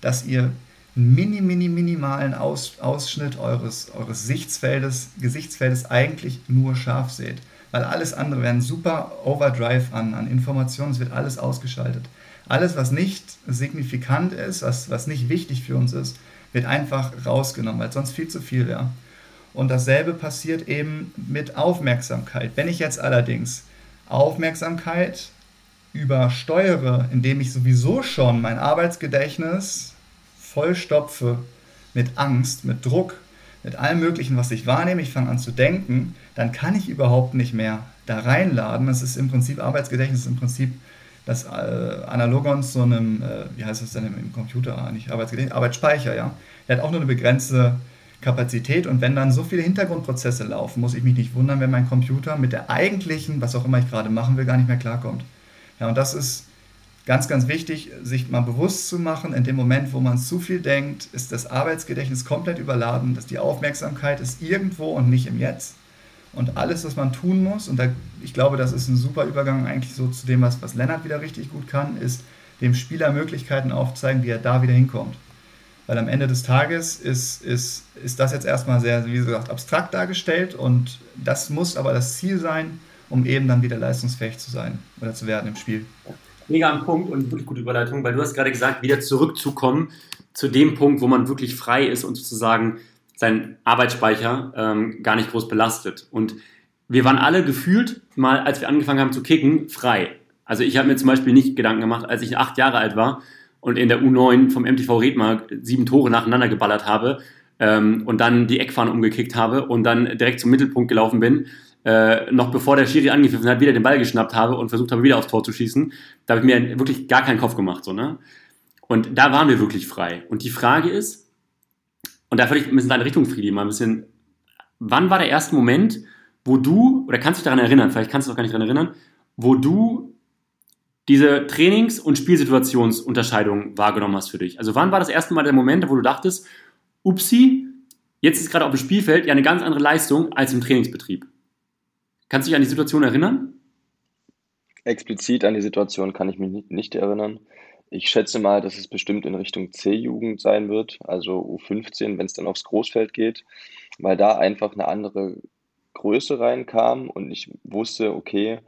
dass ihr mini, mini, minimalen Aus, Ausschnitt eures, eures Gesichtsfeldes, Gesichtsfeldes eigentlich nur scharf seht. Weil alles andere wäre ein super Overdrive an, an Informationen, es wird alles ausgeschaltet. Alles, was nicht signifikant ist, was, was nicht wichtig für uns ist, wird einfach rausgenommen, weil sonst viel zu viel wäre. Und dasselbe passiert eben mit Aufmerksamkeit. Wenn ich jetzt allerdings Aufmerksamkeit übersteuere, indem ich sowieso schon mein Arbeitsgedächtnis vollstopfe mit Angst, mit Druck, mit allem Möglichen, was ich wahrnehme, ich fange an zu denken, dann kann ich überhaupt nicht mehr da reinladen. Das ist im Prinzip Arbeitsgedächtnis, ist im Prinzip das äh, Analogon zu einem, äh, wie heißt das denn im, Computer, ah, nicht Arbeitsgedächtnis, Arbeitsspeicher, ja. Der hat auch nur eine begrenzte Kapazität und wenn dann so viele Hintergrundprozesse laufen, muss ich mich nicht wundern, wenn mein Computer mit der eigentlichen, was auch immer ich gerade machen will, gar nicht mehr klarkommt. Ja, und das ist ganz, ganz wichtig, sich mal bewusst zu machen, in dem Moment, wo man zu viel denkt, ist das Arbeitsgedächtnis komplett überladen, dass die Aufmerksamkeit ist irgendwo und nicht im Jetzt. Und alles, was man tun muss, und da, ich glaube, das ist ein super Übergang eigentlich so zu dem, was, was Lennart wieder richtig gut kann, ist dem Spieler Möglichkeiten aufzeigen, wie er da wieder hinkommt. Weil am Ende des Tages ist, ist, ist das jetzt erstmal sehr, wie gesagt, abstrakt dargestellt und das muss aber das Ziel sein, um eben dann wieder leistungsfähig zu sein oder zu werden im Spiel. Mega am Punkt und wirklich gute Überleitung, weil du hast gerade gesagt, wieder zurückzukommen zu dem Punkt, wo man wirklich frei ist und sozusagen seinen Arbeitsspeicher ähm, gar nicht groß belastet. Und wir waren alle gefühlt mal, als wir angefangen haben zu kicken, frei. Also ich habe mir zum Beispiel nicht Gedanken gemacht, als ich acht Jahre alt war und in der U9 vom MTV Redmark sieben Tore nacheinander geballert habe ähm, und dann die Eckfahne umgekickt habe und dann direkt zum Mittelpunkt gelaufen bin, äh, noch bevor der Schiri angepfiffen hat, wieder den Ball geschnappt habe und versucht habe, wieder aufs Tor zu schießen. Da habe ich mir wirklich gar keinen Kopf gemacht. So, ne? Und da waren wir wirklich frei. Und die Frage ist, und da würde ich ein bisschen deine Richtung, Friedi, mal ein bisschen, wann war der erste Moment, wo du, oder kannst du dich daran erinnern, vielleicht kannst du dich auch gar nicht daran erinnern, wo du diese Trainings- und Spielsituationsunterscheidung wahrgenommen hast für dich? Also wann war das erste Mal der Moment, wo du dachtest, upsi, jetzt ist gerade auf dem Spielfeld ja eine ganz andere Leistung als im Trainingsbetrieb? Kannst du dich an die Situation erinnern? Explizit an die Situation kann ich mich nicht erinnern. Ich schätze mal, dass es bestimmt in Richtung C-Jugend sein wird, also U15, wenn es dann aufs Großfeld geht, weil da einfach eine andere Größe reinkam und ich wusste, okay,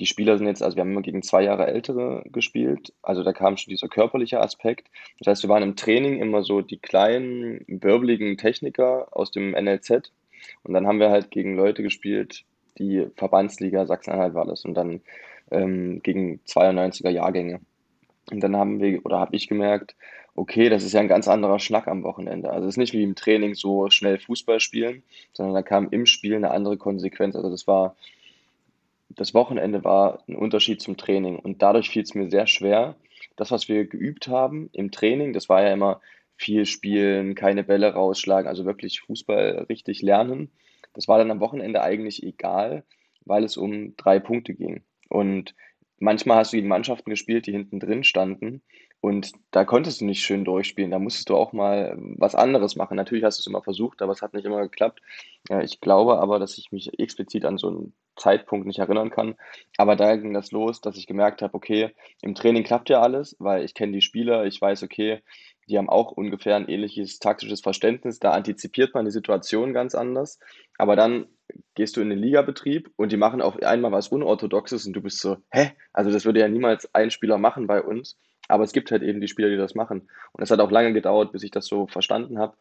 die Spieler sind jetzt, also wir haben immer gegen zwei Jahre ältere gespielt, also da kam schon dieser körperliche Aspekt. Das heißt, wir waren im Training immer so die kleinen, wirbeligen Techniker aus dem NLZ und dann haben wir halt gegen Leute gespielt, die Verbandsliga Sachsen-Anhalt war das und dann ähm, gegen 92er Jahrgänge. Und dann haben wir oder habe ich gemerkt, okay, das ist ja ein ganz anderer Schnack am Wochenende. Also es ist nicht wie im Training so schnell Fußball spielen, sondern da kam im Spiel eine andere Konsequenz. Also das war das Wochenende war ein Unterschied zum Training und dadurch fiel es mir sehr schwer. Das, was wir geübt haben im Training, das war ja immer viel spielen, keine Bälle rausschlagen, also wirklich Fußball richtig lernen. Das war dann am Wochenende eigentlich egal, weil es um drei Punkte ging. Und manchmal hast du gegen Mannschaften gespielt, die hinten drin standen. Und da konntest du nicht schön durchspielen. Da musstest du auch mal was anderes machen. Natürlich hast du es immer versucht, aber es hat nicht immer geklappt. Ich glaube aber, dass ich mich explizit an so einen Zeitpunkt nicht erinnern kann. Aber da ging das los, dass ich gemerkt habe, okay, im Training klappt ja alles, weil ich kenne die Spieler, ich weiß, okay, die haben auch ungefähr ein ähnliches taktisches Verständnis. Da antizipiert man die Situation ganz anders. Aber dann gehst du in den Ligabetrieb und die machen auf einmal was Unorthodoxes und du bist so, hä? Also das würde ja niemals ein Spieler machen bei uns. Aber es gibt halt eben die Spieler, die das machen. Und es hat auch lange gedauert, bis ich das so verstanden habe,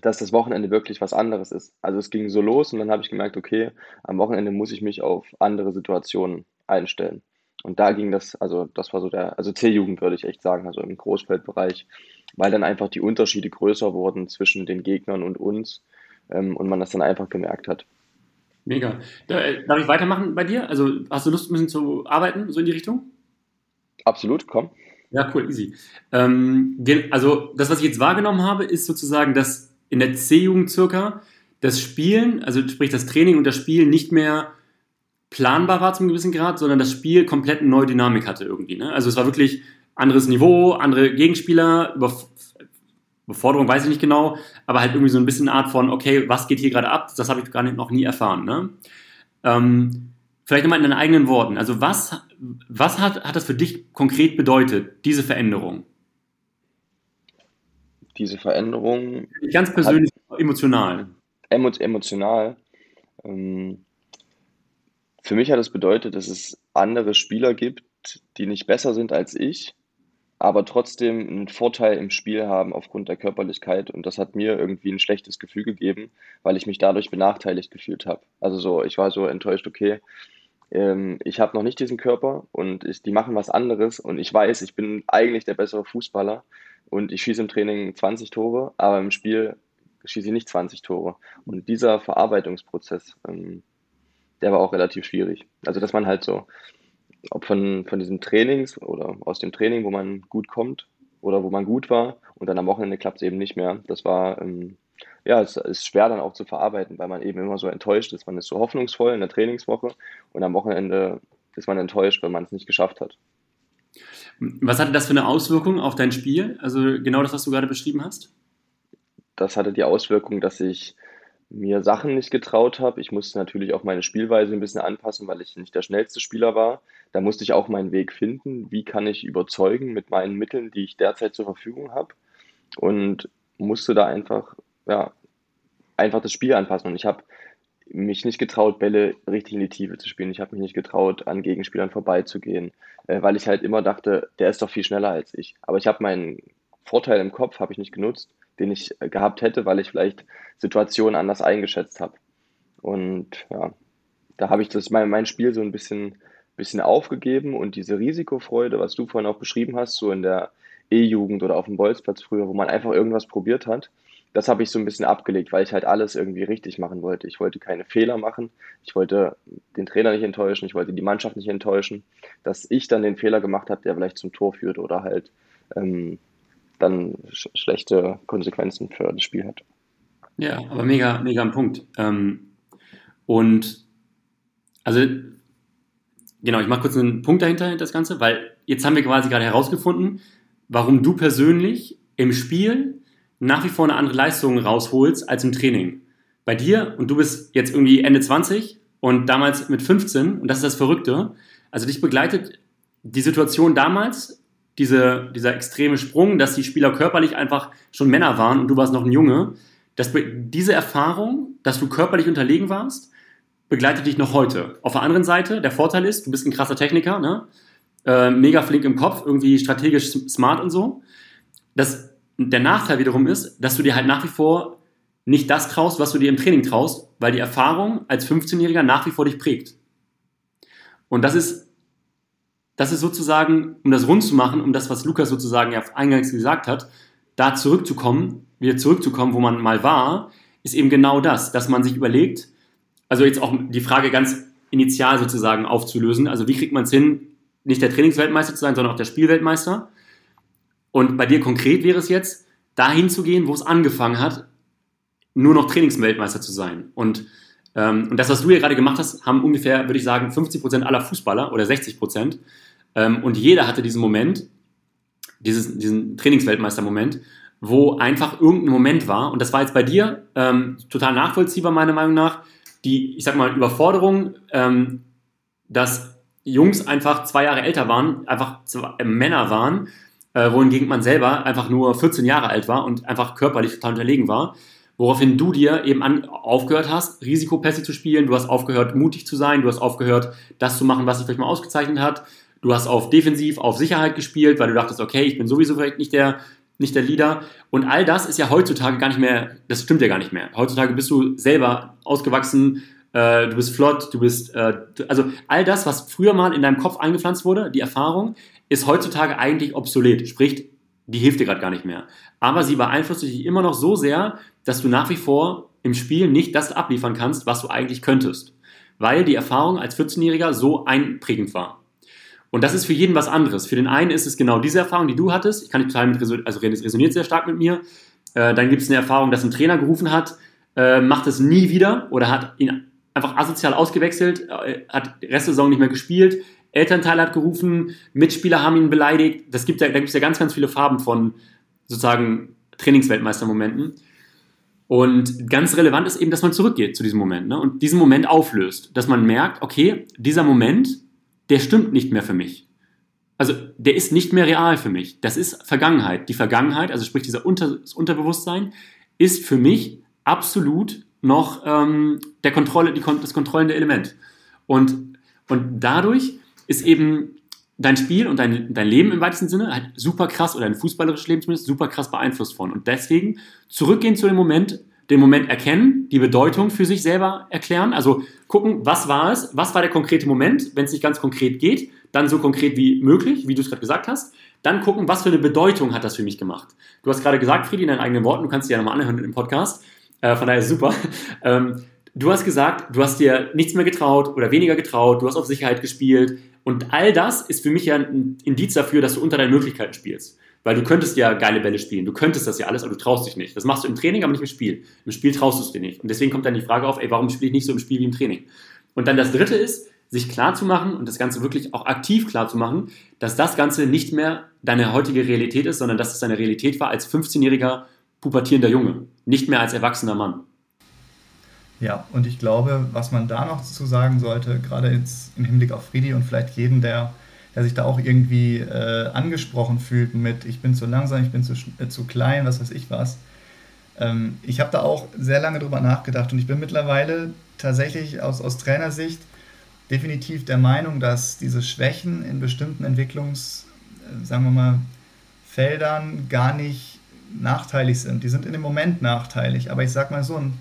dass das Wochenende wirklich was anderes ist. Also es ging so los und dann habe ich gemerkt, okay, am Wochenende muss ich mich auf andere Situationen einstellen. Und da ging das, also das war so der, also C-Jugend würde ich echt sagen, also im Großfeldbereich, weil dann einfach die Unterschiede größer wurden zwischen den Gegnern und uns ähm, und man das dann einfach gemerkt hat. Mega. Darf ich weitermachen bei dir? Also hast du Lust, ein bisschen zu arbeiten, so in die Richtung? Absolut, komm. Ja, cool, easy. Ähm, also das, was ich jetzt wahrgenommen habe, ist sozusagen, dass in der C-Jugend circa das Spielen, also sprich das Training und das Spielen nicht mehr planbar war zum gewissen Grad, sondern das Spiel komplett eine neue Dynamik hatte irgendwie. Ne? Also es war wirklich anderes Niveau, andere Gegenspieler, Überf Beforderung weiß ich nicht genau, aber halt irgendwie so ein bisschen eine Art von, okay, was geht hier gerade ab? Das habe ich gar nicht, noch nie erfahren. Ne? Ähm, vielleicht nochmal in deinen eigenen Worten. Also was, was hat, hat das für dich konkret bedeutet, diese Veränderung? diese Veränderung. Ganz persönlich, emotional. emotional. Ähm, für mich hat es das bedeutet, dass es andere Spieler gibt, die nicht besser sind als ich, aber trotzdem einen Vorteil im Spiel haben aufgrund der Körperlichkeit. Und das hat mir irgendwie ein schlechtes Gefühl gegeben, weil ich mich dadurch benachteiligt gefühlt habe. Also so, ich war so enttäuscht, okay, ähm, ich habe noch nicht diesen Körper und ich, die machen was anderes und ich weiß, ich bin eigentlich der bessere Fußballer und ich schieße im Training 20 Tore, aber im Spiel schieße ich nicht 20 Tore. Und dieser Verarbeitungsprozess, ähm, der war auch relativ schwierig. Also, dass man halt so, ob von, von diesen Trainings oder aus dem Training, wo man gut kommt oder wo man gut war und dann am Wochenende klappt es eben nicht mehr. Das war, ähm, ja, es ist schwer dann auch zu verarbeiten, weil man eben immer so enttäuscht ist. Man ist so hoffnungsvoll in der Trainingswoche und am Wochenende ist man enttäuscht, weil man es nicht geschafft hat. Was hatte das für eine Auswirkung auf dein Spiel? Also genau das, was du gerade beschrieben hast? Das hatte die Auswirkung, dass ich mir Sachen nicht getraut habe. Ich musste natürlich auch meine Spielweise ein bisschen anpassen, weil ich nicht der schnellste Spieler war. Da musste ich auch meinen Weg finden. Wie kann ich überzeugen mit meinen Mitteln, die ich derzeit zur Verfügung habe? Und musste da einfach, ja, einfach das Spiel anpassen. Und ich habe mich nicht getraut, Bälle richtig in die Tiefe zu spielen. Ich habe mich nicht getraut, an Gegenspielern vorbeizugehen, äh, weil ich halt immer dachte, der ist doch viel schneller als ich. Aber ich habe meinen Vorteil im Kopf habe ich nicht genutzt, den ich äh, gehabt hätte, weil ich vielleicht Situationen anders eingeschätzt habe. Und ja, da habe ich das mein, mein Spiel so ein bisschen, bisschen aufgegeben und diese Risikofreude, was du vorhin auch beschrieben hast, so in der E-Jugend oder auf dem Bolzplatz früher, wo man einfach irgendwas probiert hat, das habe ich so ein bisschen abgelegt, weil ich halt alles irgendwie richtig machen wollte. Ich wollte keine Fehler machen, ich wollte den Trainer nicht enttäuschen, ich wollte die Mannschaft nicht enttäuschen, dass ich dann den Fehler gemacht habe, der vielleicht zum Tor führt oder halt ähm, dann sch schlechte Konsequenzen für das Spiel hat. Ja, aber mega, mega ein Punkt. Ähm, und also genau, ich mache kurz einen Punkt dahinter, das Ganze, weil jetzt haben wir quasi gerade herausgefunden, warum du persönlich im Spiel nach wie vor eine andere Leistung rausholst als im Training. Bei dir, und du bist jetzt irgendwie Ende 20 und damals mit 15, und das ist das Verrückte, also dich begleitet die Situation damals, diese, dieser extreme Sprung, dass die Spieler körperlich einfach schon Männer waren und du warst noch ein Junge, dass diese Erfahrung, dass du körperlich unterlegen warst, begleitet dich noch heute. Auf der anderen Seite, der Vorteil ist, du bist ein krasser Techniker, ne? Äh, mega flink im Kopf, irgendwie strategisch smart und so. Das der Nachteil wiederum ist, dass du dir halt nach wie vor nicht das traust, was du dir im Training traust, weil die Erfahrung als 15-Jähriger nach wie vor dich prägt. Und das ist, das ist sozusagen, um das rund zu machen, um das, was Lukas sozusagen ja eingangs gesagt hat, da zurückzukommen, wieder zurückzukommen, wo man mal war, ist eben genau das, dass man sich überlegt, also jetzt auch die Frage ganz initial sozusagen aufzulösen, also wie kriegt man es hin, nicht der Trainingsweltmeister zu sein, sondern auch der Spielweltmeister. Und bei dir konkret wäre es jetzt, dahin zu gehen, wo es angefangen hat, nur noch Trainingsweltmeister zu sein. Und, ähm, und das, was du hier gerade gemacht hast, haben ungefähr, würde ich sagen, 50 Prozent aller Fußballer oder 60 Prozent. Ähm, und jeder hatte diesen Moment, dieses, diesen Trainingsweltmeister-Moment, wo einfach irgendein Moment war. Und das war jetzt bei dir ähm, total nachvollziehbar, meiner Meinung nach. Die, ich sag mal, Überforderung, ähm, dass Jungs einfach zwei Jahre älter waren, einfach äh, Männer waren äh, wohingegen man selber einfach nur 14 Jahre alt war und einfach körperlich total unterlegen war. Woraufhin du dir eben an, aufgehört hast, Risikopässe zu spielen, du hast aufgehört, mutig zu sein, du hast aufgehört, das zu machen, was dich vielleicht mal ausgezeichnet hat. Du hast auf defensiv, auf Sicherheit gespielt, weil du dachtest, okay, ich bin sowieso vielleicht nicht der, nicht der Leader. Und all das ist ja heutzutage gar nicht mehr, das stimmt ja gar nicht mehr. Heutzutage bist du selber ausgewachsen, äh, du bist flott, du bist, äh, also all das, was früher mal in deinem Kopf eingepflanzt wurde, die Erfahrung, ist heutzutage eigentlich obsolet. Sprich, die hilft dir gerade gar nicht mehr. Aber sie beeinflusst dich immer noch so sehr, dass du nach wie vor im Spiel nicht das abliefern kannst, was du eigentlich könntest. Weil die Erfahrung als 14-Jähriger so einprägend war. Und das ist für jeden was anderes. Für den einen ist es genau diese Erfahrung, die du hattest. Ich kann nicht total mit also es resoniert sehr stark mit mir. Äh, dann gibt es eine Erfahrung, dass ein Trainer gerufen hat, äh, macht es nie wieder oder hat ihn einfach asozial ausgewechselt, äh, hat Restsaison nicht mehr gespielt, Elternteil hat gerufen, Mitspieler haben ihn beleidigt. Das gibt ja, da gibt es ja ganz, ganz viele Farben von sozusagen Trainingsweltmeistermomenten. Und ganz relevant ist eben, dass man zurückgeht zu diesem Moment ne? und diesen Moment auflöst. Dass man merkt, okay, dieser Moment, der stimmt nicht mehr für mich. also der ist nicht mehr real für mich. Das ist Vergangenheit. Die Vergangenheit, also sprich dieser Unter, das Unterbewusstsein, ist für mich absolut noch ähm, der Kontrolle, die, das kontrollende Element. Und, und dadurch ist eben dein Spiel und dein, dein Leben im weitesten Sinne halt super krass, oder dein fußballerisches Leben zumindest, super krass beeinflusst von. Und deswegen zurückgehen zu dem Moment, den Moment erkennen, die Bedeutung für sich selber erklären, also gucken, was war es, was war der konkrete Moment, wenn es nicht ganz konkret geht, dann so konkret wie möglich, wie du es gerade gesagt hast, dann gucken, was für eine Bedeutung hat das für mich gemacht. Du hast gerade gesagt, Friedi, in deinen eigenen Worten, du kannst dir ja nochmal anhören im Podcast, äh, von daher super. Ähm, du hast gesagt, du hast dir nichts mehr getraut oder weniger getraut, du hast auf Sicherheit gespielt und all das ist für mich ja ein Indiz dafür, dass du unter deinen Möglichkeiten spielst. Weil du könntest ja geile Bälle spielen, du könntest das ja alles, aber du traust dich nicht. Das machst du im Training, aber nicht im Spiel. Im Spiel traust du es dir nicht. Und deswegen kommt dann die Frage auf, ey, warum spiele ich nicht so im Spiel wie im Training? Und dann das dritte ist, sich klar zu machen und das Ganze wirklich auch aktiv klar zu machen, dass das Ganze nicht mehr deine heutige Realität ist, sondern dass es deine Realität war als 15-jähriger pubertierender Junge, nicht mehr als erwachsener Mann. Ja, und ich glaube, was man da noch zu sagen sollte, gerade jetzt im Hinblick auf Friedi und vielleicht jeden, der, der sich da auch irgendwie äh, angesprochen fühlt mit, ich bin zu langsam, ich bin zu, äh, zu klein, was weiß ich was. Ähm, ich habe da auch sehr lange drüber nachgedacht und ich bin mittlerweile tatsächlich aus, aus Trainersicht definitiv der Meinung, dass diese Schwächen in bestimmten Entwicklungs, äh, sagen wir mal, Feldern gar nicht nachteilig sind. Die sind in dem Moment nachteilig, aber ich sag mal so, ein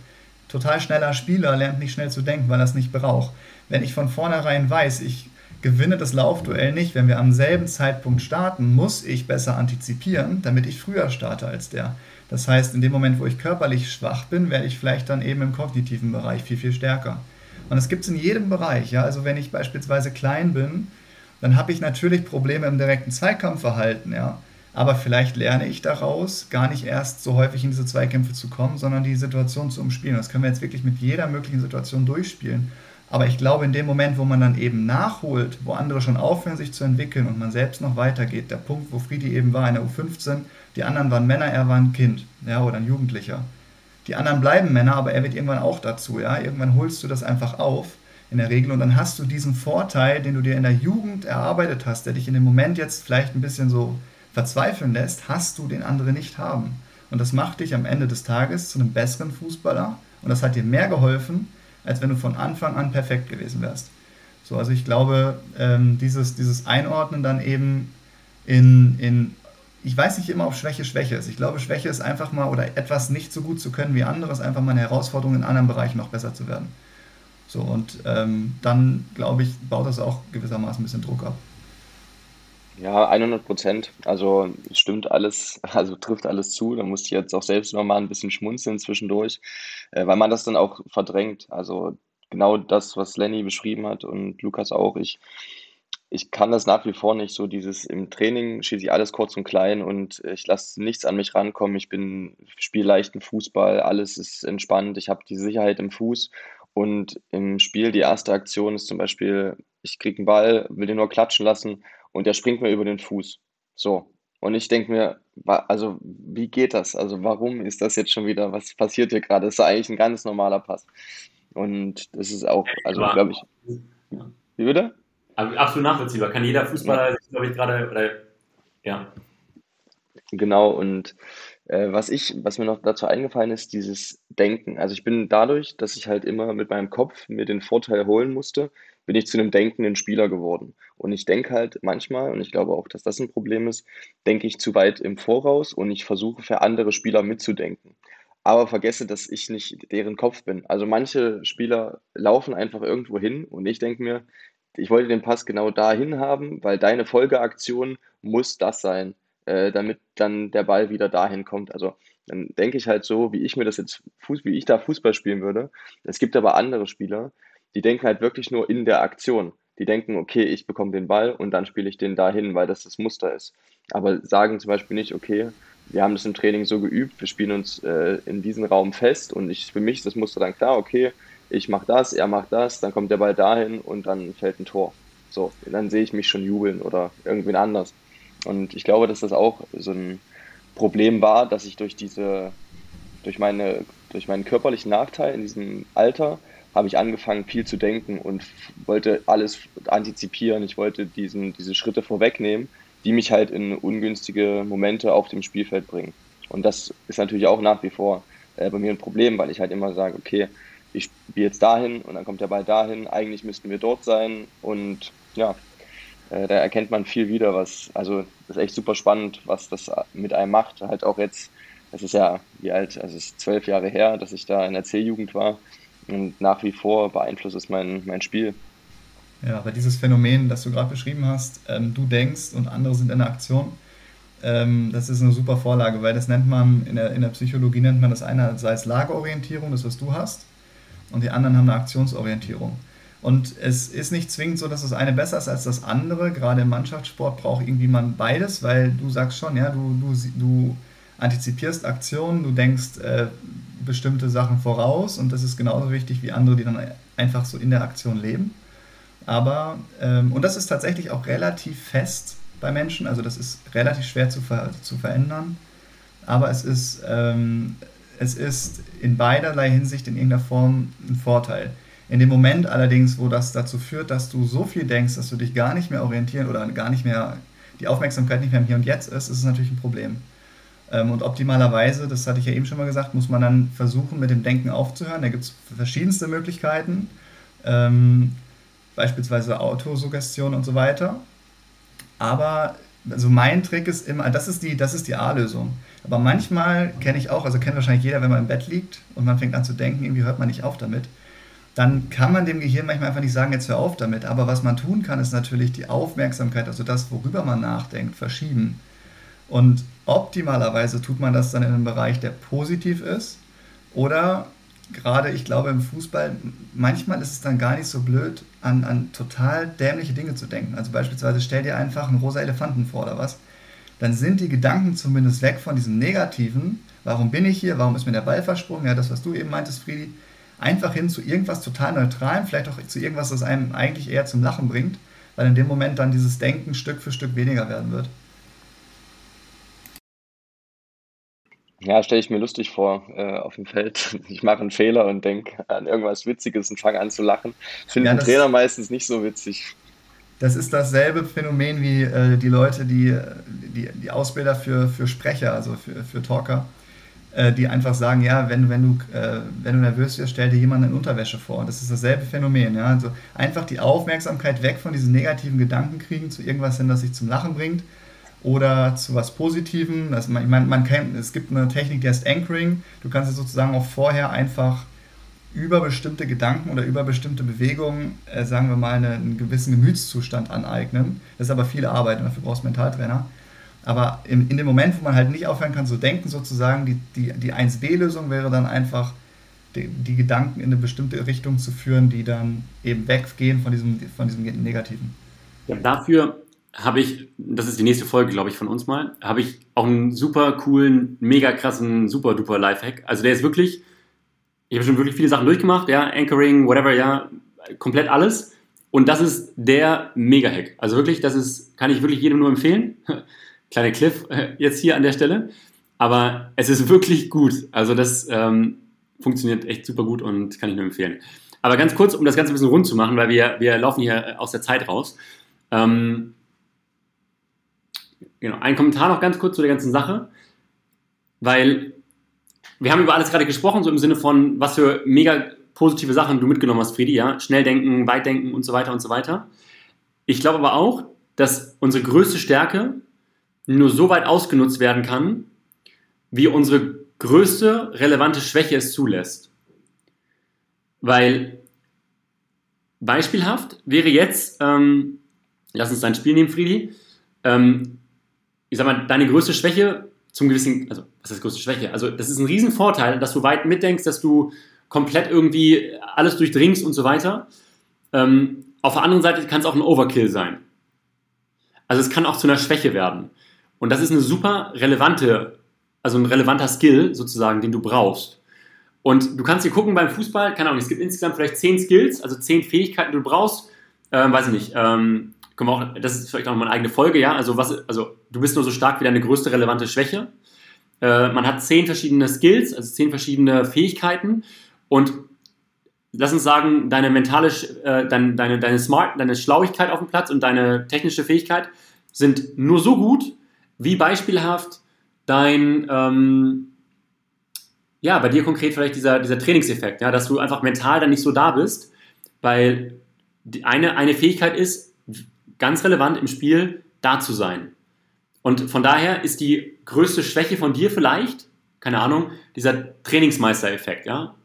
total schneller Spieler lernt nicht schnell zu denken, weil er es nicht braucht. Wenn ich von vornherein weiß, ich gewinne das Laufduell nicht, wenn wir am selben Zeitpunkt starten, muss ich besser antizipieren, damit ich früher starte als der. Das heißt, in dem Moment, wo ich körperlich schwach bin, werde ich vielleicht dann eben im kognitiven Bereich viel, viel stärker. Und das gibt es in jedem Bereich. Ja? Also wenn ich beispielsweise klein bin, dann habe ich natürlich Probleme im direkten Zweikampfverhalten. Ja? Aber vielleicht lerne ich daraus, gar nicht erst so häufig in diese Zweikämpfe zu kommen, sondern die Situation zu umspielen. Das können wir jetzt wirklich mit jeder möglichen Situation durchspielen. Aber ich glaube, in dem Moment, wo man dann eben nachholt, wo andere schon aufhören, sich zu entwickeln und man selbst noch weitergeht, der Punkt, wo Friedi eben war in der U15, die anderen waren Männer, er war ein Kind ja, oder ein Jugendlicher. Die anderen bleiben Männer, aber er wird irgendwann auch dazu. Ja? Irgendwann holst du das einfach auf in der Regel und dann hast du diesen Vorteil, den du dir in der Jugend erarbeitet hast, der dich in dem Moment jetzt vielleicht ein bisschen so verzweifeln lässt, hast du den anderen nicht haben. Und das macht dich am Ende des Tages zu einem besseren Fußballer und das hat dir mehr geholfen, als wenn du von Anfang an perfekt gewesen wärst. So, also ich glaube, ähm, dieses, dieses Einordnen dann eben in, in, ich weiß nicht immer, ob Schwäche Schwäche ist. Ich glaube, Schwäche ist einfach mal, oder etwas nicht so gut zu können wie anderes, einfach mal eine Herausforderung in anderen Bereichen noch besser zu werden. So, und ähm, dann, glaube ich, baut das auch gewissermaßen ein bisschen Druck ab. Ja, 100 Prozent. Also stimmt alles, also trifft alles zu. Da musste ich jetzt auch selbst nochmal ein bisschen schmunzeln zwischendurch, äh, weil man das dann auch verdrängt. Also genau das, was Lenny beschrieben hat und Lukas auch. Ich, ich kann das nach wie vor nicht so dieses im Training schieße ich alles kurz und klein und ich lasse nichts an mich rankommen. Ich bin spiele leichten Fußball, alles ist entspannt. Ich habe die Sicherheit im Fuß und im Spiel die erste Aktion ist zum Beispiel, ich kriege einen Ball, will den nur klatschen lassen und der springt mir über den Fuß. So. Und ich denke mir, also wie geht das? Also warum ist das jetzt schon wieder, was passiert hier gerade? Das ist eigentlich ein ganz normaler Pass. Und das ist auch, also glaube ich. Wie bitte? Absolut nachvollziehbar. Kann jeder Fußballer, ja. glaube ich, gerade, oder, ja. Genau, und äh, was ich, was mir noch dazu eingefallen ist, dieses Denken. Also ich bin dadurch, dass ich halt immer mit meinem Kopf mir den Vorteil holen musste, bin ich zu einem denkenden Spieler geworden. Und ich denke halt manchmal, und ich glaube auch, dass das ein Problem ist, denke ich zu weit im Voraus und ich versuche für andere Spieler mitzudenken. Aber vergesse, dass ich nicht deren Kopf bin. Also manche Spieler laufen einfach irgendwo hin und ich denke mir, ich wollte den Pass genau dahin haben, weil deine Folgeaktion muss das sein, äh, damit dann der Ball wieder dahin kommt. Also dann denke ich halt so, wie ich mir das jetzt, wie ich da Fußball spielen würde. Es gibt aber andere Spieler, die denken halt wirklich nur in der Aktion. Die denken, okay, ich bekomme den Ball und dann spiele ich den dahin, weil das das Muster ist. Aber sagen zum Beispiel nicht, okay, wir haben das im Training so geübt, wir spielen uns äh, in diesen Raum fest und ich, für mich ist das Muster dann klar, okay, ich mache das, er macht das, dann kommt der Ball dahin und dann fällt ein Tor. So, dann sehe ich mich schon jubeln oder irgendwen anders. Und ich glaube, dass das auch so ein Problem war, dass ich durch diese, durch meine, durch meinen körperlichen Nachteil in diesem Alter habe ich angefangen, viel zu denken und wollte alles antizipieren. Ich wollte diesen, diese Schritte vorwegnehmen, die mich halt in ungünstige Momente auf dem Spielfeld bringen. Und das ist natürlich auch nach wie vor äh, bei mir ein Problem, weil ich halt immer sage, okay, ich spiele jetzt dahin und dann kommt der Ball dahin, eigentlich müssten wir dort sein und ja, äh, da erkennt man viel wieder, was, also ist echt super spannend, was das mit einem macht. Halt auch jetzt, es ist ja, wie alt, also es ist zwölf Jahre her, dass ich da in der C-Jugend war und nach wie vor beeinflusst es mein, mein Spiel. Ja, aber dieses Phänomen, das du gerade beschrieben hast, ähm, du denkst und andere sind in der Aktion, ähm, das ist eine super Vorlage, weil das nennt man, in der, in der Psychologie nennt man das einerseits Lageorientierung, das was du hast, und die anderen haben eine Aktionsorientierung. Und es ist nicht zwingend so, dass das eine besser ist als das andere. Gerade im Mannschaftssport braucht irgendwie man beides, weil du sagst schon, ja, du, du, du antizipierst Aktionen, du denkst äh, bestimmte Sachen voraus und das ist genauso wichtig wie andere, die dann einfach so in der Aktion leben. Aber, ähm, und das ist tatsächlich auch relativ fest bei Menschen, also das ist relativ schwer zu, ver zu verändern, aber es ist, ähm, es ist in beiderlei Hinsicht in irgendeiner Form ein Vorteil. In dem Moment allerdings, wo das dazu führt, dass du so viel denkst, dass du dich gar nicht mehr orientieren oder gar nicht mehr, die Aufmerksamkeit nicht mehr im Hier und Jetzt ist, ist es natürlich ein Problem. Ähm, und optimalerweise, das hatte ich ja eben schon mal gesagt, muss man dann versuchen, mit dem Denken aufzuhören. Da gibt es verschiedenste Möglichkeiten, ähm, beispielsweise Autosuggestion und so weiter. Aber also mein Trick ist immer, das ist die, das ist die A-Lösung. Aber manchmal kenne ich auch, also kennt wahrscheinlich jeder, wenn man im Bett liegt und man fängt an zu denken, irgendwie hört man nicht auf damit. Dann kann man dem Gehirn manchmal einfach nicht sagen, jetzt hör auf damit. Aber was man tun kann, ist natürlich die Aufmerksamkeit, also das, worüber man nachdenkt, verschieben. Und optimalerweise tut man das dann in einem Bereich, der positiv ist. Oder gerade, ich glaube, im Fußball, manchmal ist es dann gar nicht so blöd, an, an total dämliche Dinge zu denken. Also beispielsweise stell dir einfach einen rosa Elefanten vor oder was. Dann sind die Gedanken zumindest weg von diesem Negativen. Warum bin ich hier? Warum ist mir der Ball versprungen? Ja, das, was du eben meintest, Friedi. Einfach hin zu irgendwas total Neutralem, vielleicht auch zu irgendwas, das einem eigentlich eher zum Lachen bringt, weil in dem Moment dann dieses Denken Stück für Stück weniger werden wird. Ja, stelle ich mir lustig vor äh, auf dem Feld. Ich mache einen Fehler und denke an irgendwas Witziges und fange an zu lachen. Finde ja, Trainer meistens nicht so witzig. Das ist dasselbe Phänomen wie äh, die Leute, die, die, die Ausbilder für, für Sprecher, also für, für Talker, äh, die einfach sagen, ja, wenn, wenn, du, äh, wenn du nervös wirst, stell dir jemanden in Unterwäsche vor. Das ist dasselbe Phänomen. Ja? Also einfach die Aufmerksamkeit weg von diesen negativen Gedanken kriegen zu irgendwas hin, das sich zum Lachen bringt oder zu was Positivem. Also man, man, man kann, es gibt eine Technik, die heißt Anchoring. Du kannst es sozusagen auch vorher einfach über bestimmte Gedanken oder über bestimmte Bewegungen, äh, sagen wir mal, eine, einen gewissen Gemütszustand aneignen. Das ist aber viel Arbeit und dafür brauchst du Mentaltrainer. Aber in, in dem Moment, wo man halt nicht aufhören kann zu denken, sozusagen, die, die, die 1b-Lösung wäre dann einfach, die, die, Gedanken in eine bestimmte Richtung zu führen, die dann eben weggehen von diesem, von diesem Negativen. Ja, dafür habe ich, das ist die nächste Folge, glaube ich, von uns mal, habe ich auch einen super coolen, mega krassen, super duper Lifehack. Also der ist wirklich, ich habe schon wirklich viele Sachen durchgemacht, ja, Anchoring, whatever, ja, komplett alles. Und das ist der Mega-Hack. Also wirklich, das ist, kann ich wirklich jedem nur empfehlen. Kleiner Cliff jetzt hier an der Stelle. Aber es ist wirklich gut. Also das ähm, funktioniert echt super gut und kann ich nur empfehlen. Aber ganz kurz, um das Ganze ein bisschen rund zu machen, weil wir, wir laufen hier aus der Zeit raus. Ähm, Genau, ein Kommentar noch ganz kurz zu der ganzen Sache, weil wir haben über alles gerade gesprochen, so im Sinne von, was für mega positive Sachen du mitgenommen hast, Friedi, ja, schnell denken, weit denken und so weiter und so weiter. Ich glaube aber auch, dass unsere größte Stärke nur so weit ausgenutzt werden kann, wie unsere größte relevante Schwäche es zulässt. Weil beispielhaft wäre jetzt, ähm, lass uns dein Spiel nehmen, Friedi, ähm, ich sag mal, deine größte Schwäche zum gewissen, also was ist größte Schwäche? Also das ist ein Riesenvorteil, dass du weit mitdenkst, dass du komplett irgendwie alles durchdringst und so weiter. Ähm, auf der anderen Seite kann es auch ein Overkill sein. Also es kann auch zu einer Schwäche werden. Und das ist eine super relevante, also ein relevanter Skill sozusagen, den du brauchst. Und du kannst hier gucken beim Fußball, keine Ahnung, es gibt insgesamt vielleicht zehn Skills, also zehn Fähigkeiten, die du brauchst. Ähm, weiß ich nicht. Ähm, können wir auch, das ist vielleicht auch mal eine eigene Folge, ja. Also was, also du bist nur so stark wie deine größte relevante Schwäche. Äh, man hat zehn verschiedene Skills, also zehn verschiedene Fähigkeiten und lass uns sagen, deine mentale, äh, deine, deine, deine Smart, deine Schlauigkeit auf dem Platz und deine technische Fähigkeit sind nur so gut, wie beispielhaft dein, ähm, ja, bei dir konkret vielleicht dieser, dieser Trainingseffekt, ja, dass du einfach mental dann nicht so da bist, weil eine, eine Fähigkeit ist, ganz relevant im Spiel da zu sein. Und von daher ist die größte Schwäche von dir vielleicht, keine Ahnung, dieser Trainingsmeister-Effekt, ja.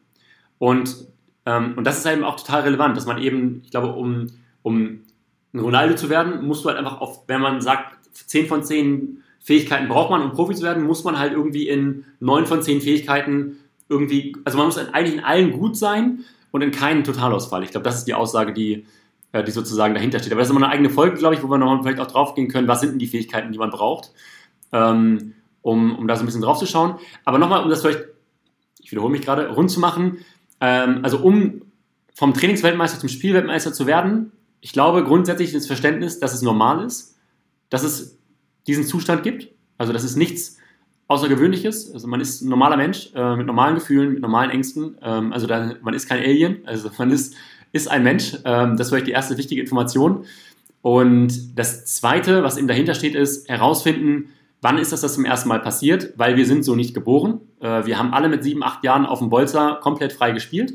Und, ähm, und das ist eben auch total relevant, dass man eben, ich glaube, um, um ein Ronaldo zu werden, musst du halt einfach auf, wenn man sagt, 10 von 10 Fähigkeiten braucht man, um Profi zu werden, muss man halt irgendwie in 9 von 10 Fähigkeiten irgendwie, also man muss eigentlich in allen gut sein und in keinen Totalausfall. Ich glaube, das ist die Aussage, die, die sozusagen dahinter steht. Aber das ist immer eine eigene Folge, glaube ich, wo wir nochmal vielleicht auch drauf gehen können, was sind denn die Fähigkeiten, die man braucht, ähm, um, um da so ein bisschen drauf zu schauen. Aber nochmal, um das vielleicht, ich wiederhole mich gerade, rund zu machen, ähm, also um vom Trainingsweltmeister zum Spielweltmeister zu werden, ich glaube grundsätzlich das Verständnis, dass es normal ist, dass es diesen Zustand gibt. Also das ist nichts Außergewöhnliches. Also man ist ein normaler Mensch äh, mit normalen Gefühlen, mit normalen Ängsten. Ähm, also man ist kein Alien, also man ist, ist ein Mensch. Ähm, das vielleicht die erste wichtige Information. Und das Zweite, was eben dahinter steht, ist herausfinden, wann ist das das zum ersten Mal passiert, weil wir sind so nicht geboren. Äh, wir haben alle mit sieben, acht Jahren auf dem Bolzer komplett frei gespielt.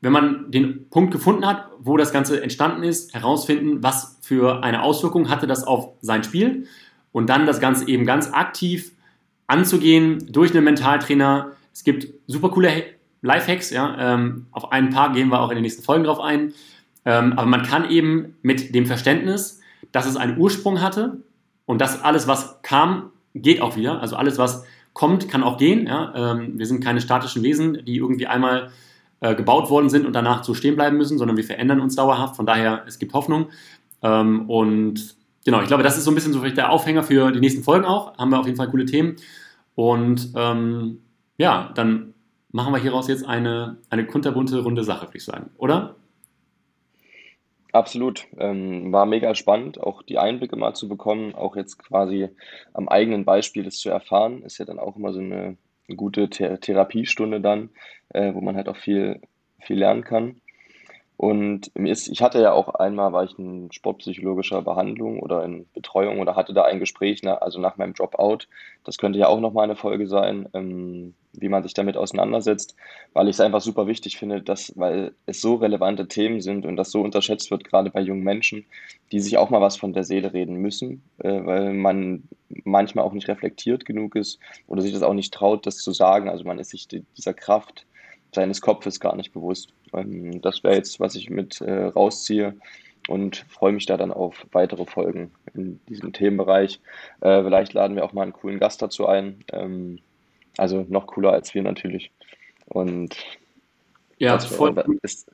Wenn man den Punkt gefunden hat, wo das Ganze entstanden ist, herausfinden, was für eine Auswirkung hatte das auf sein Spiel und dann das Ganze eben ganz aktiv anzugehen durch einen Mentaltrainer. Es gibt super coole Lifehacks, ja. Ähm, auf ein paar gehen wir auch in den nächsten Folgen drauf ein. Ähm, aber man kann eben mit dem Verständnis, dass es einen Ursprung hatte und dass alles, was kam, geht auch wieder. Also alles, was kommt, kann auch gehen. Ja? Ähm, wir sind keine statischen Wesen, die irgendwie einmal äh, gebaut worden sind und danach so stehen bleiben müssen, sondern wir verändern uns dauerhaft. Von daher, es gibt Hoffnung. Ähm, und genau, ich glaube, das ist so ein bisschen so vielleicht der Aufhänger für die nächsten Folgen auch. Haben wir auf jeden Fall coole Themen. Und ähm, ja, dann machen wir hieraus jetzt eine, eine kunterbunte, runde Sache, würde ich sagen, oder? Absolut. Ähm, war mega spannend, auch die Einblicke mal zu bekommen, auch jetzt quasi am eigenen Beispiel das zu erfahren. Ist ja dann auch immer so eine, gute Th Therapiestunde dann, äh, wo man halt auch viel, viel lernen kann. Und ich hatte ja auch einmal, war ich in sportpsychologischer Behandlung oder in Betreuung oder hatte da ein Gespräch, ne, also nach meinem Dropout. Das könnte ja auch nochmal eine Folge sein, ähm, wie man sich damit auseinandersetzt, weil ich es einfach super wichtig finde, dass, weil es so relevante Themen sind und das so unterschätzt wird, gerade bei jungen Menschen, die sich auch mal was von der Seele reden müssen, äh, weil man manchmal auch nicht reflektiert genug ist oder sich das auch nicht traut, das zu sagen. Also man ist sich dieser Kraft seines Kopfes gar nicht bewusst. Ähm, das wäre jetzt, was ich mit äh, rausziehe und freue mich da dann auf weitere Folgen in diesem Themenbereich. Äh, vielleicht laden wir auch mal einen coolen Gast dazu ein. Ähm, also noch cooler als wir natürlich. Und ja, voll. Ist,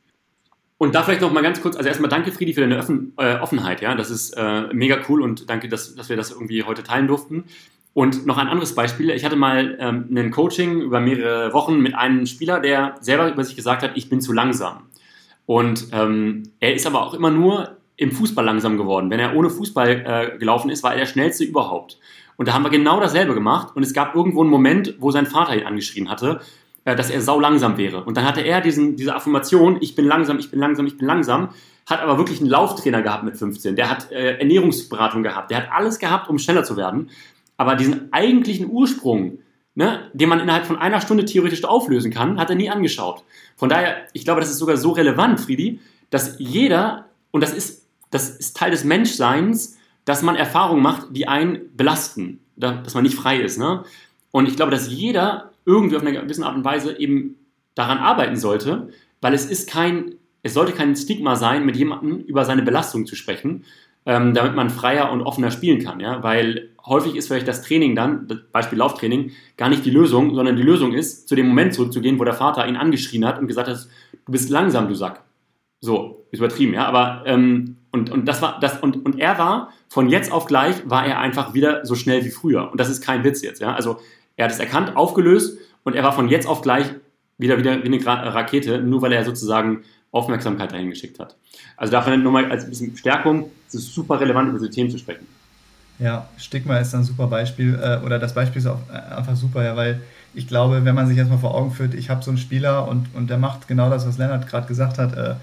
und da vielleicht noch mal ganz kurz, also erstmal danke Friedi für deine Offen, äh, Offenheit, ja, das ist äh, mega cool und danke, dass, dass wir das irgendwie heute teilen durften. Und noch ein anderes Beispiel. Ich hatte mal ähm, ein Coaching über mehrere Wochen mit einem Spieler, der selber über sich gesagt hat, ich bin zu langsam. Und ähm, er ist aber auch immer nur im Fußball langsam geworden. Wenn er ohne Fußball äh, gelaufen ist, war er der schnellste überhaupt. Und da haben wir genau dasselbe gemacht. Und es gab irgendwo einen Moment, wo sein Vater ihn angeschrien hatte, äh, dass er sau langsam wäre. Und dann hatte er diesen, diese Affirmation, ich bin langsam, ich bin langsam, ich bin langsam, hat aber wirklich einen Lauftrainer gehabt mit 15. Der hat äh, Ernährungsberatung gehabt. Der hat alles gehabt, um schneller zu werden. Aber diesen eigentlichen Ursprung, ne, den man innerhalb von einer Stunde theoretisch auflösen kann, hat er nie angeschaut. Von daher, ich glaube, das ist sogar so relevant, Friedi, dass jeder, und das ist, das ist Teil des Menschseins, dass man Erfahrungen macht, die einen belasten, dass man nicht frei ist. Ne? Und ich glaube, dass jeder irgendwie auf eine gewisse Art und Weise eben daran arbeiten sollte, weil es ist kein, es sollte kein Stigma sein, mit jemandem über seine Belastung zu sprechen, ähm, damit man freier und offener spielen kann. Ja? Weil häufig ist vielleicht das Training dann, Beispiel Lauftraining, gar nicht die Lösung, sondern die Lösung ist, zu dem Moment zurückzugehen, wo der Vater ihn angeschrien hat und gesagt hat, du bist langsam, du Sack. So, ist übertrieben, ja, aber ähm, und, und das war das und, und er war von jetzt auf gleich war er einfach wieder so schnell wie früher und das ist kein Witz jetzt, ja. Also er hat es erkannt, aufgelöst und er war von jetzt auf gleich wieder wieder wie eine Rakete, nur weil er sozusagen Aufmerksamkeit dahin geschickt hat. Also davon nur mal als bisschen Stärkung, es ist super relevant, über diese Themen zu sprechen. Ja, Stigma ist ein super Beispiel, äh, oder das Beispiel ist auch äh, einfach super, ja, weil ich glaube, wenn man sich jetzt mal vor Augen führt, ich habe so einen Spieler und, und der macht genau das, was Lennart gerade gesagt hat. Äh,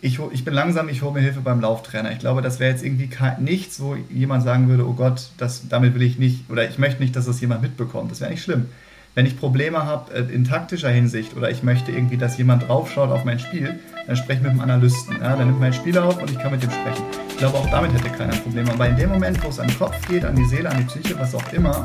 ich, ich bin langsam, ich hole mir Hilfe beim Lauftrainer. Ich glaube, das wäre jetzt irgendwie nichts, wo jemand sagen würde, oh Gott, das, damit will ich nicht, oder ich möchte nicht, dass das jemand mitbekommt. Das wäre nicht schlimm. Wenn ich Probleme habe äh, in taktischer Hinsicht oder ich möchte irgendwie, dass jemand draufschaut auf mein Spiel, dann spreche ich mit dem Analysten. Ja? Dann nimmt mein Spieler auf und ich kann mit dem sprechen. Ich glaube, auch damit hätte keiner ein Problem. Aber in dem Moment, wo es an den Kopf geht, an die Seele, an die Psyche, was auch immer,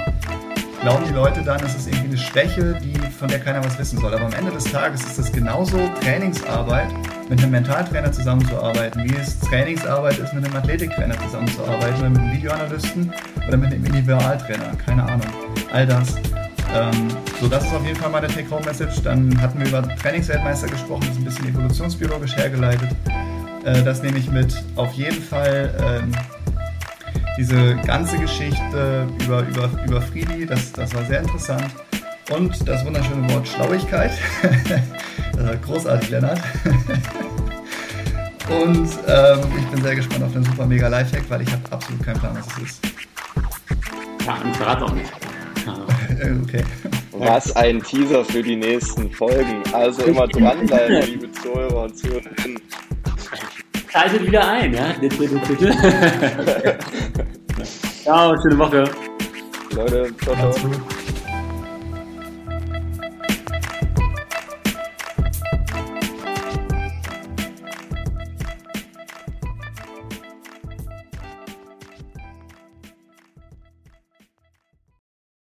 glauben die Leute dann, es ist irgendwie eine Schwäche, die, von der keiner was wissen soll. Aber am Ende des Tages ist es genauso Trainingsarbeit, mit einem Mentaltrainer zusammenzuarbeiten, wie es Trainingsarbeit ist, mit einem Athletiktrainer zusammenzuarbeiten, oder mit einem Videoanalysten oder mit einem Individualtrainer. Keine Ahnung. All das. Ähm, so, das ist auf jeden Fall meine Take-Home-Message. Dann hatten wir über Trainingsweltmeister gesprochen, das ist ein bisschen evolutionsbiologisch hergeleitet. Äh, das nehme ich mit. Auf jeden Fall ähm, diese ganze Geschichte über, über, über Friedi, das, das war sehr interessant. Und das wunderschöne Wort Schlauigkeit. das war großartig, Lennart. Und ähm, ich bin sehr gespannt auf den super mega Lifehack, weil ich habe absolut keinen Plan, was es ist. Ja, ich verrate auch nicht. okay. Was ein Teaser für die nächsten Folgen. Also immer dranbleiben, liebe Zuhörer und Zuhörerinnen. Schaltet wieder ein, ja? Ciao, schöne Woche. Leute, ciao, ciao.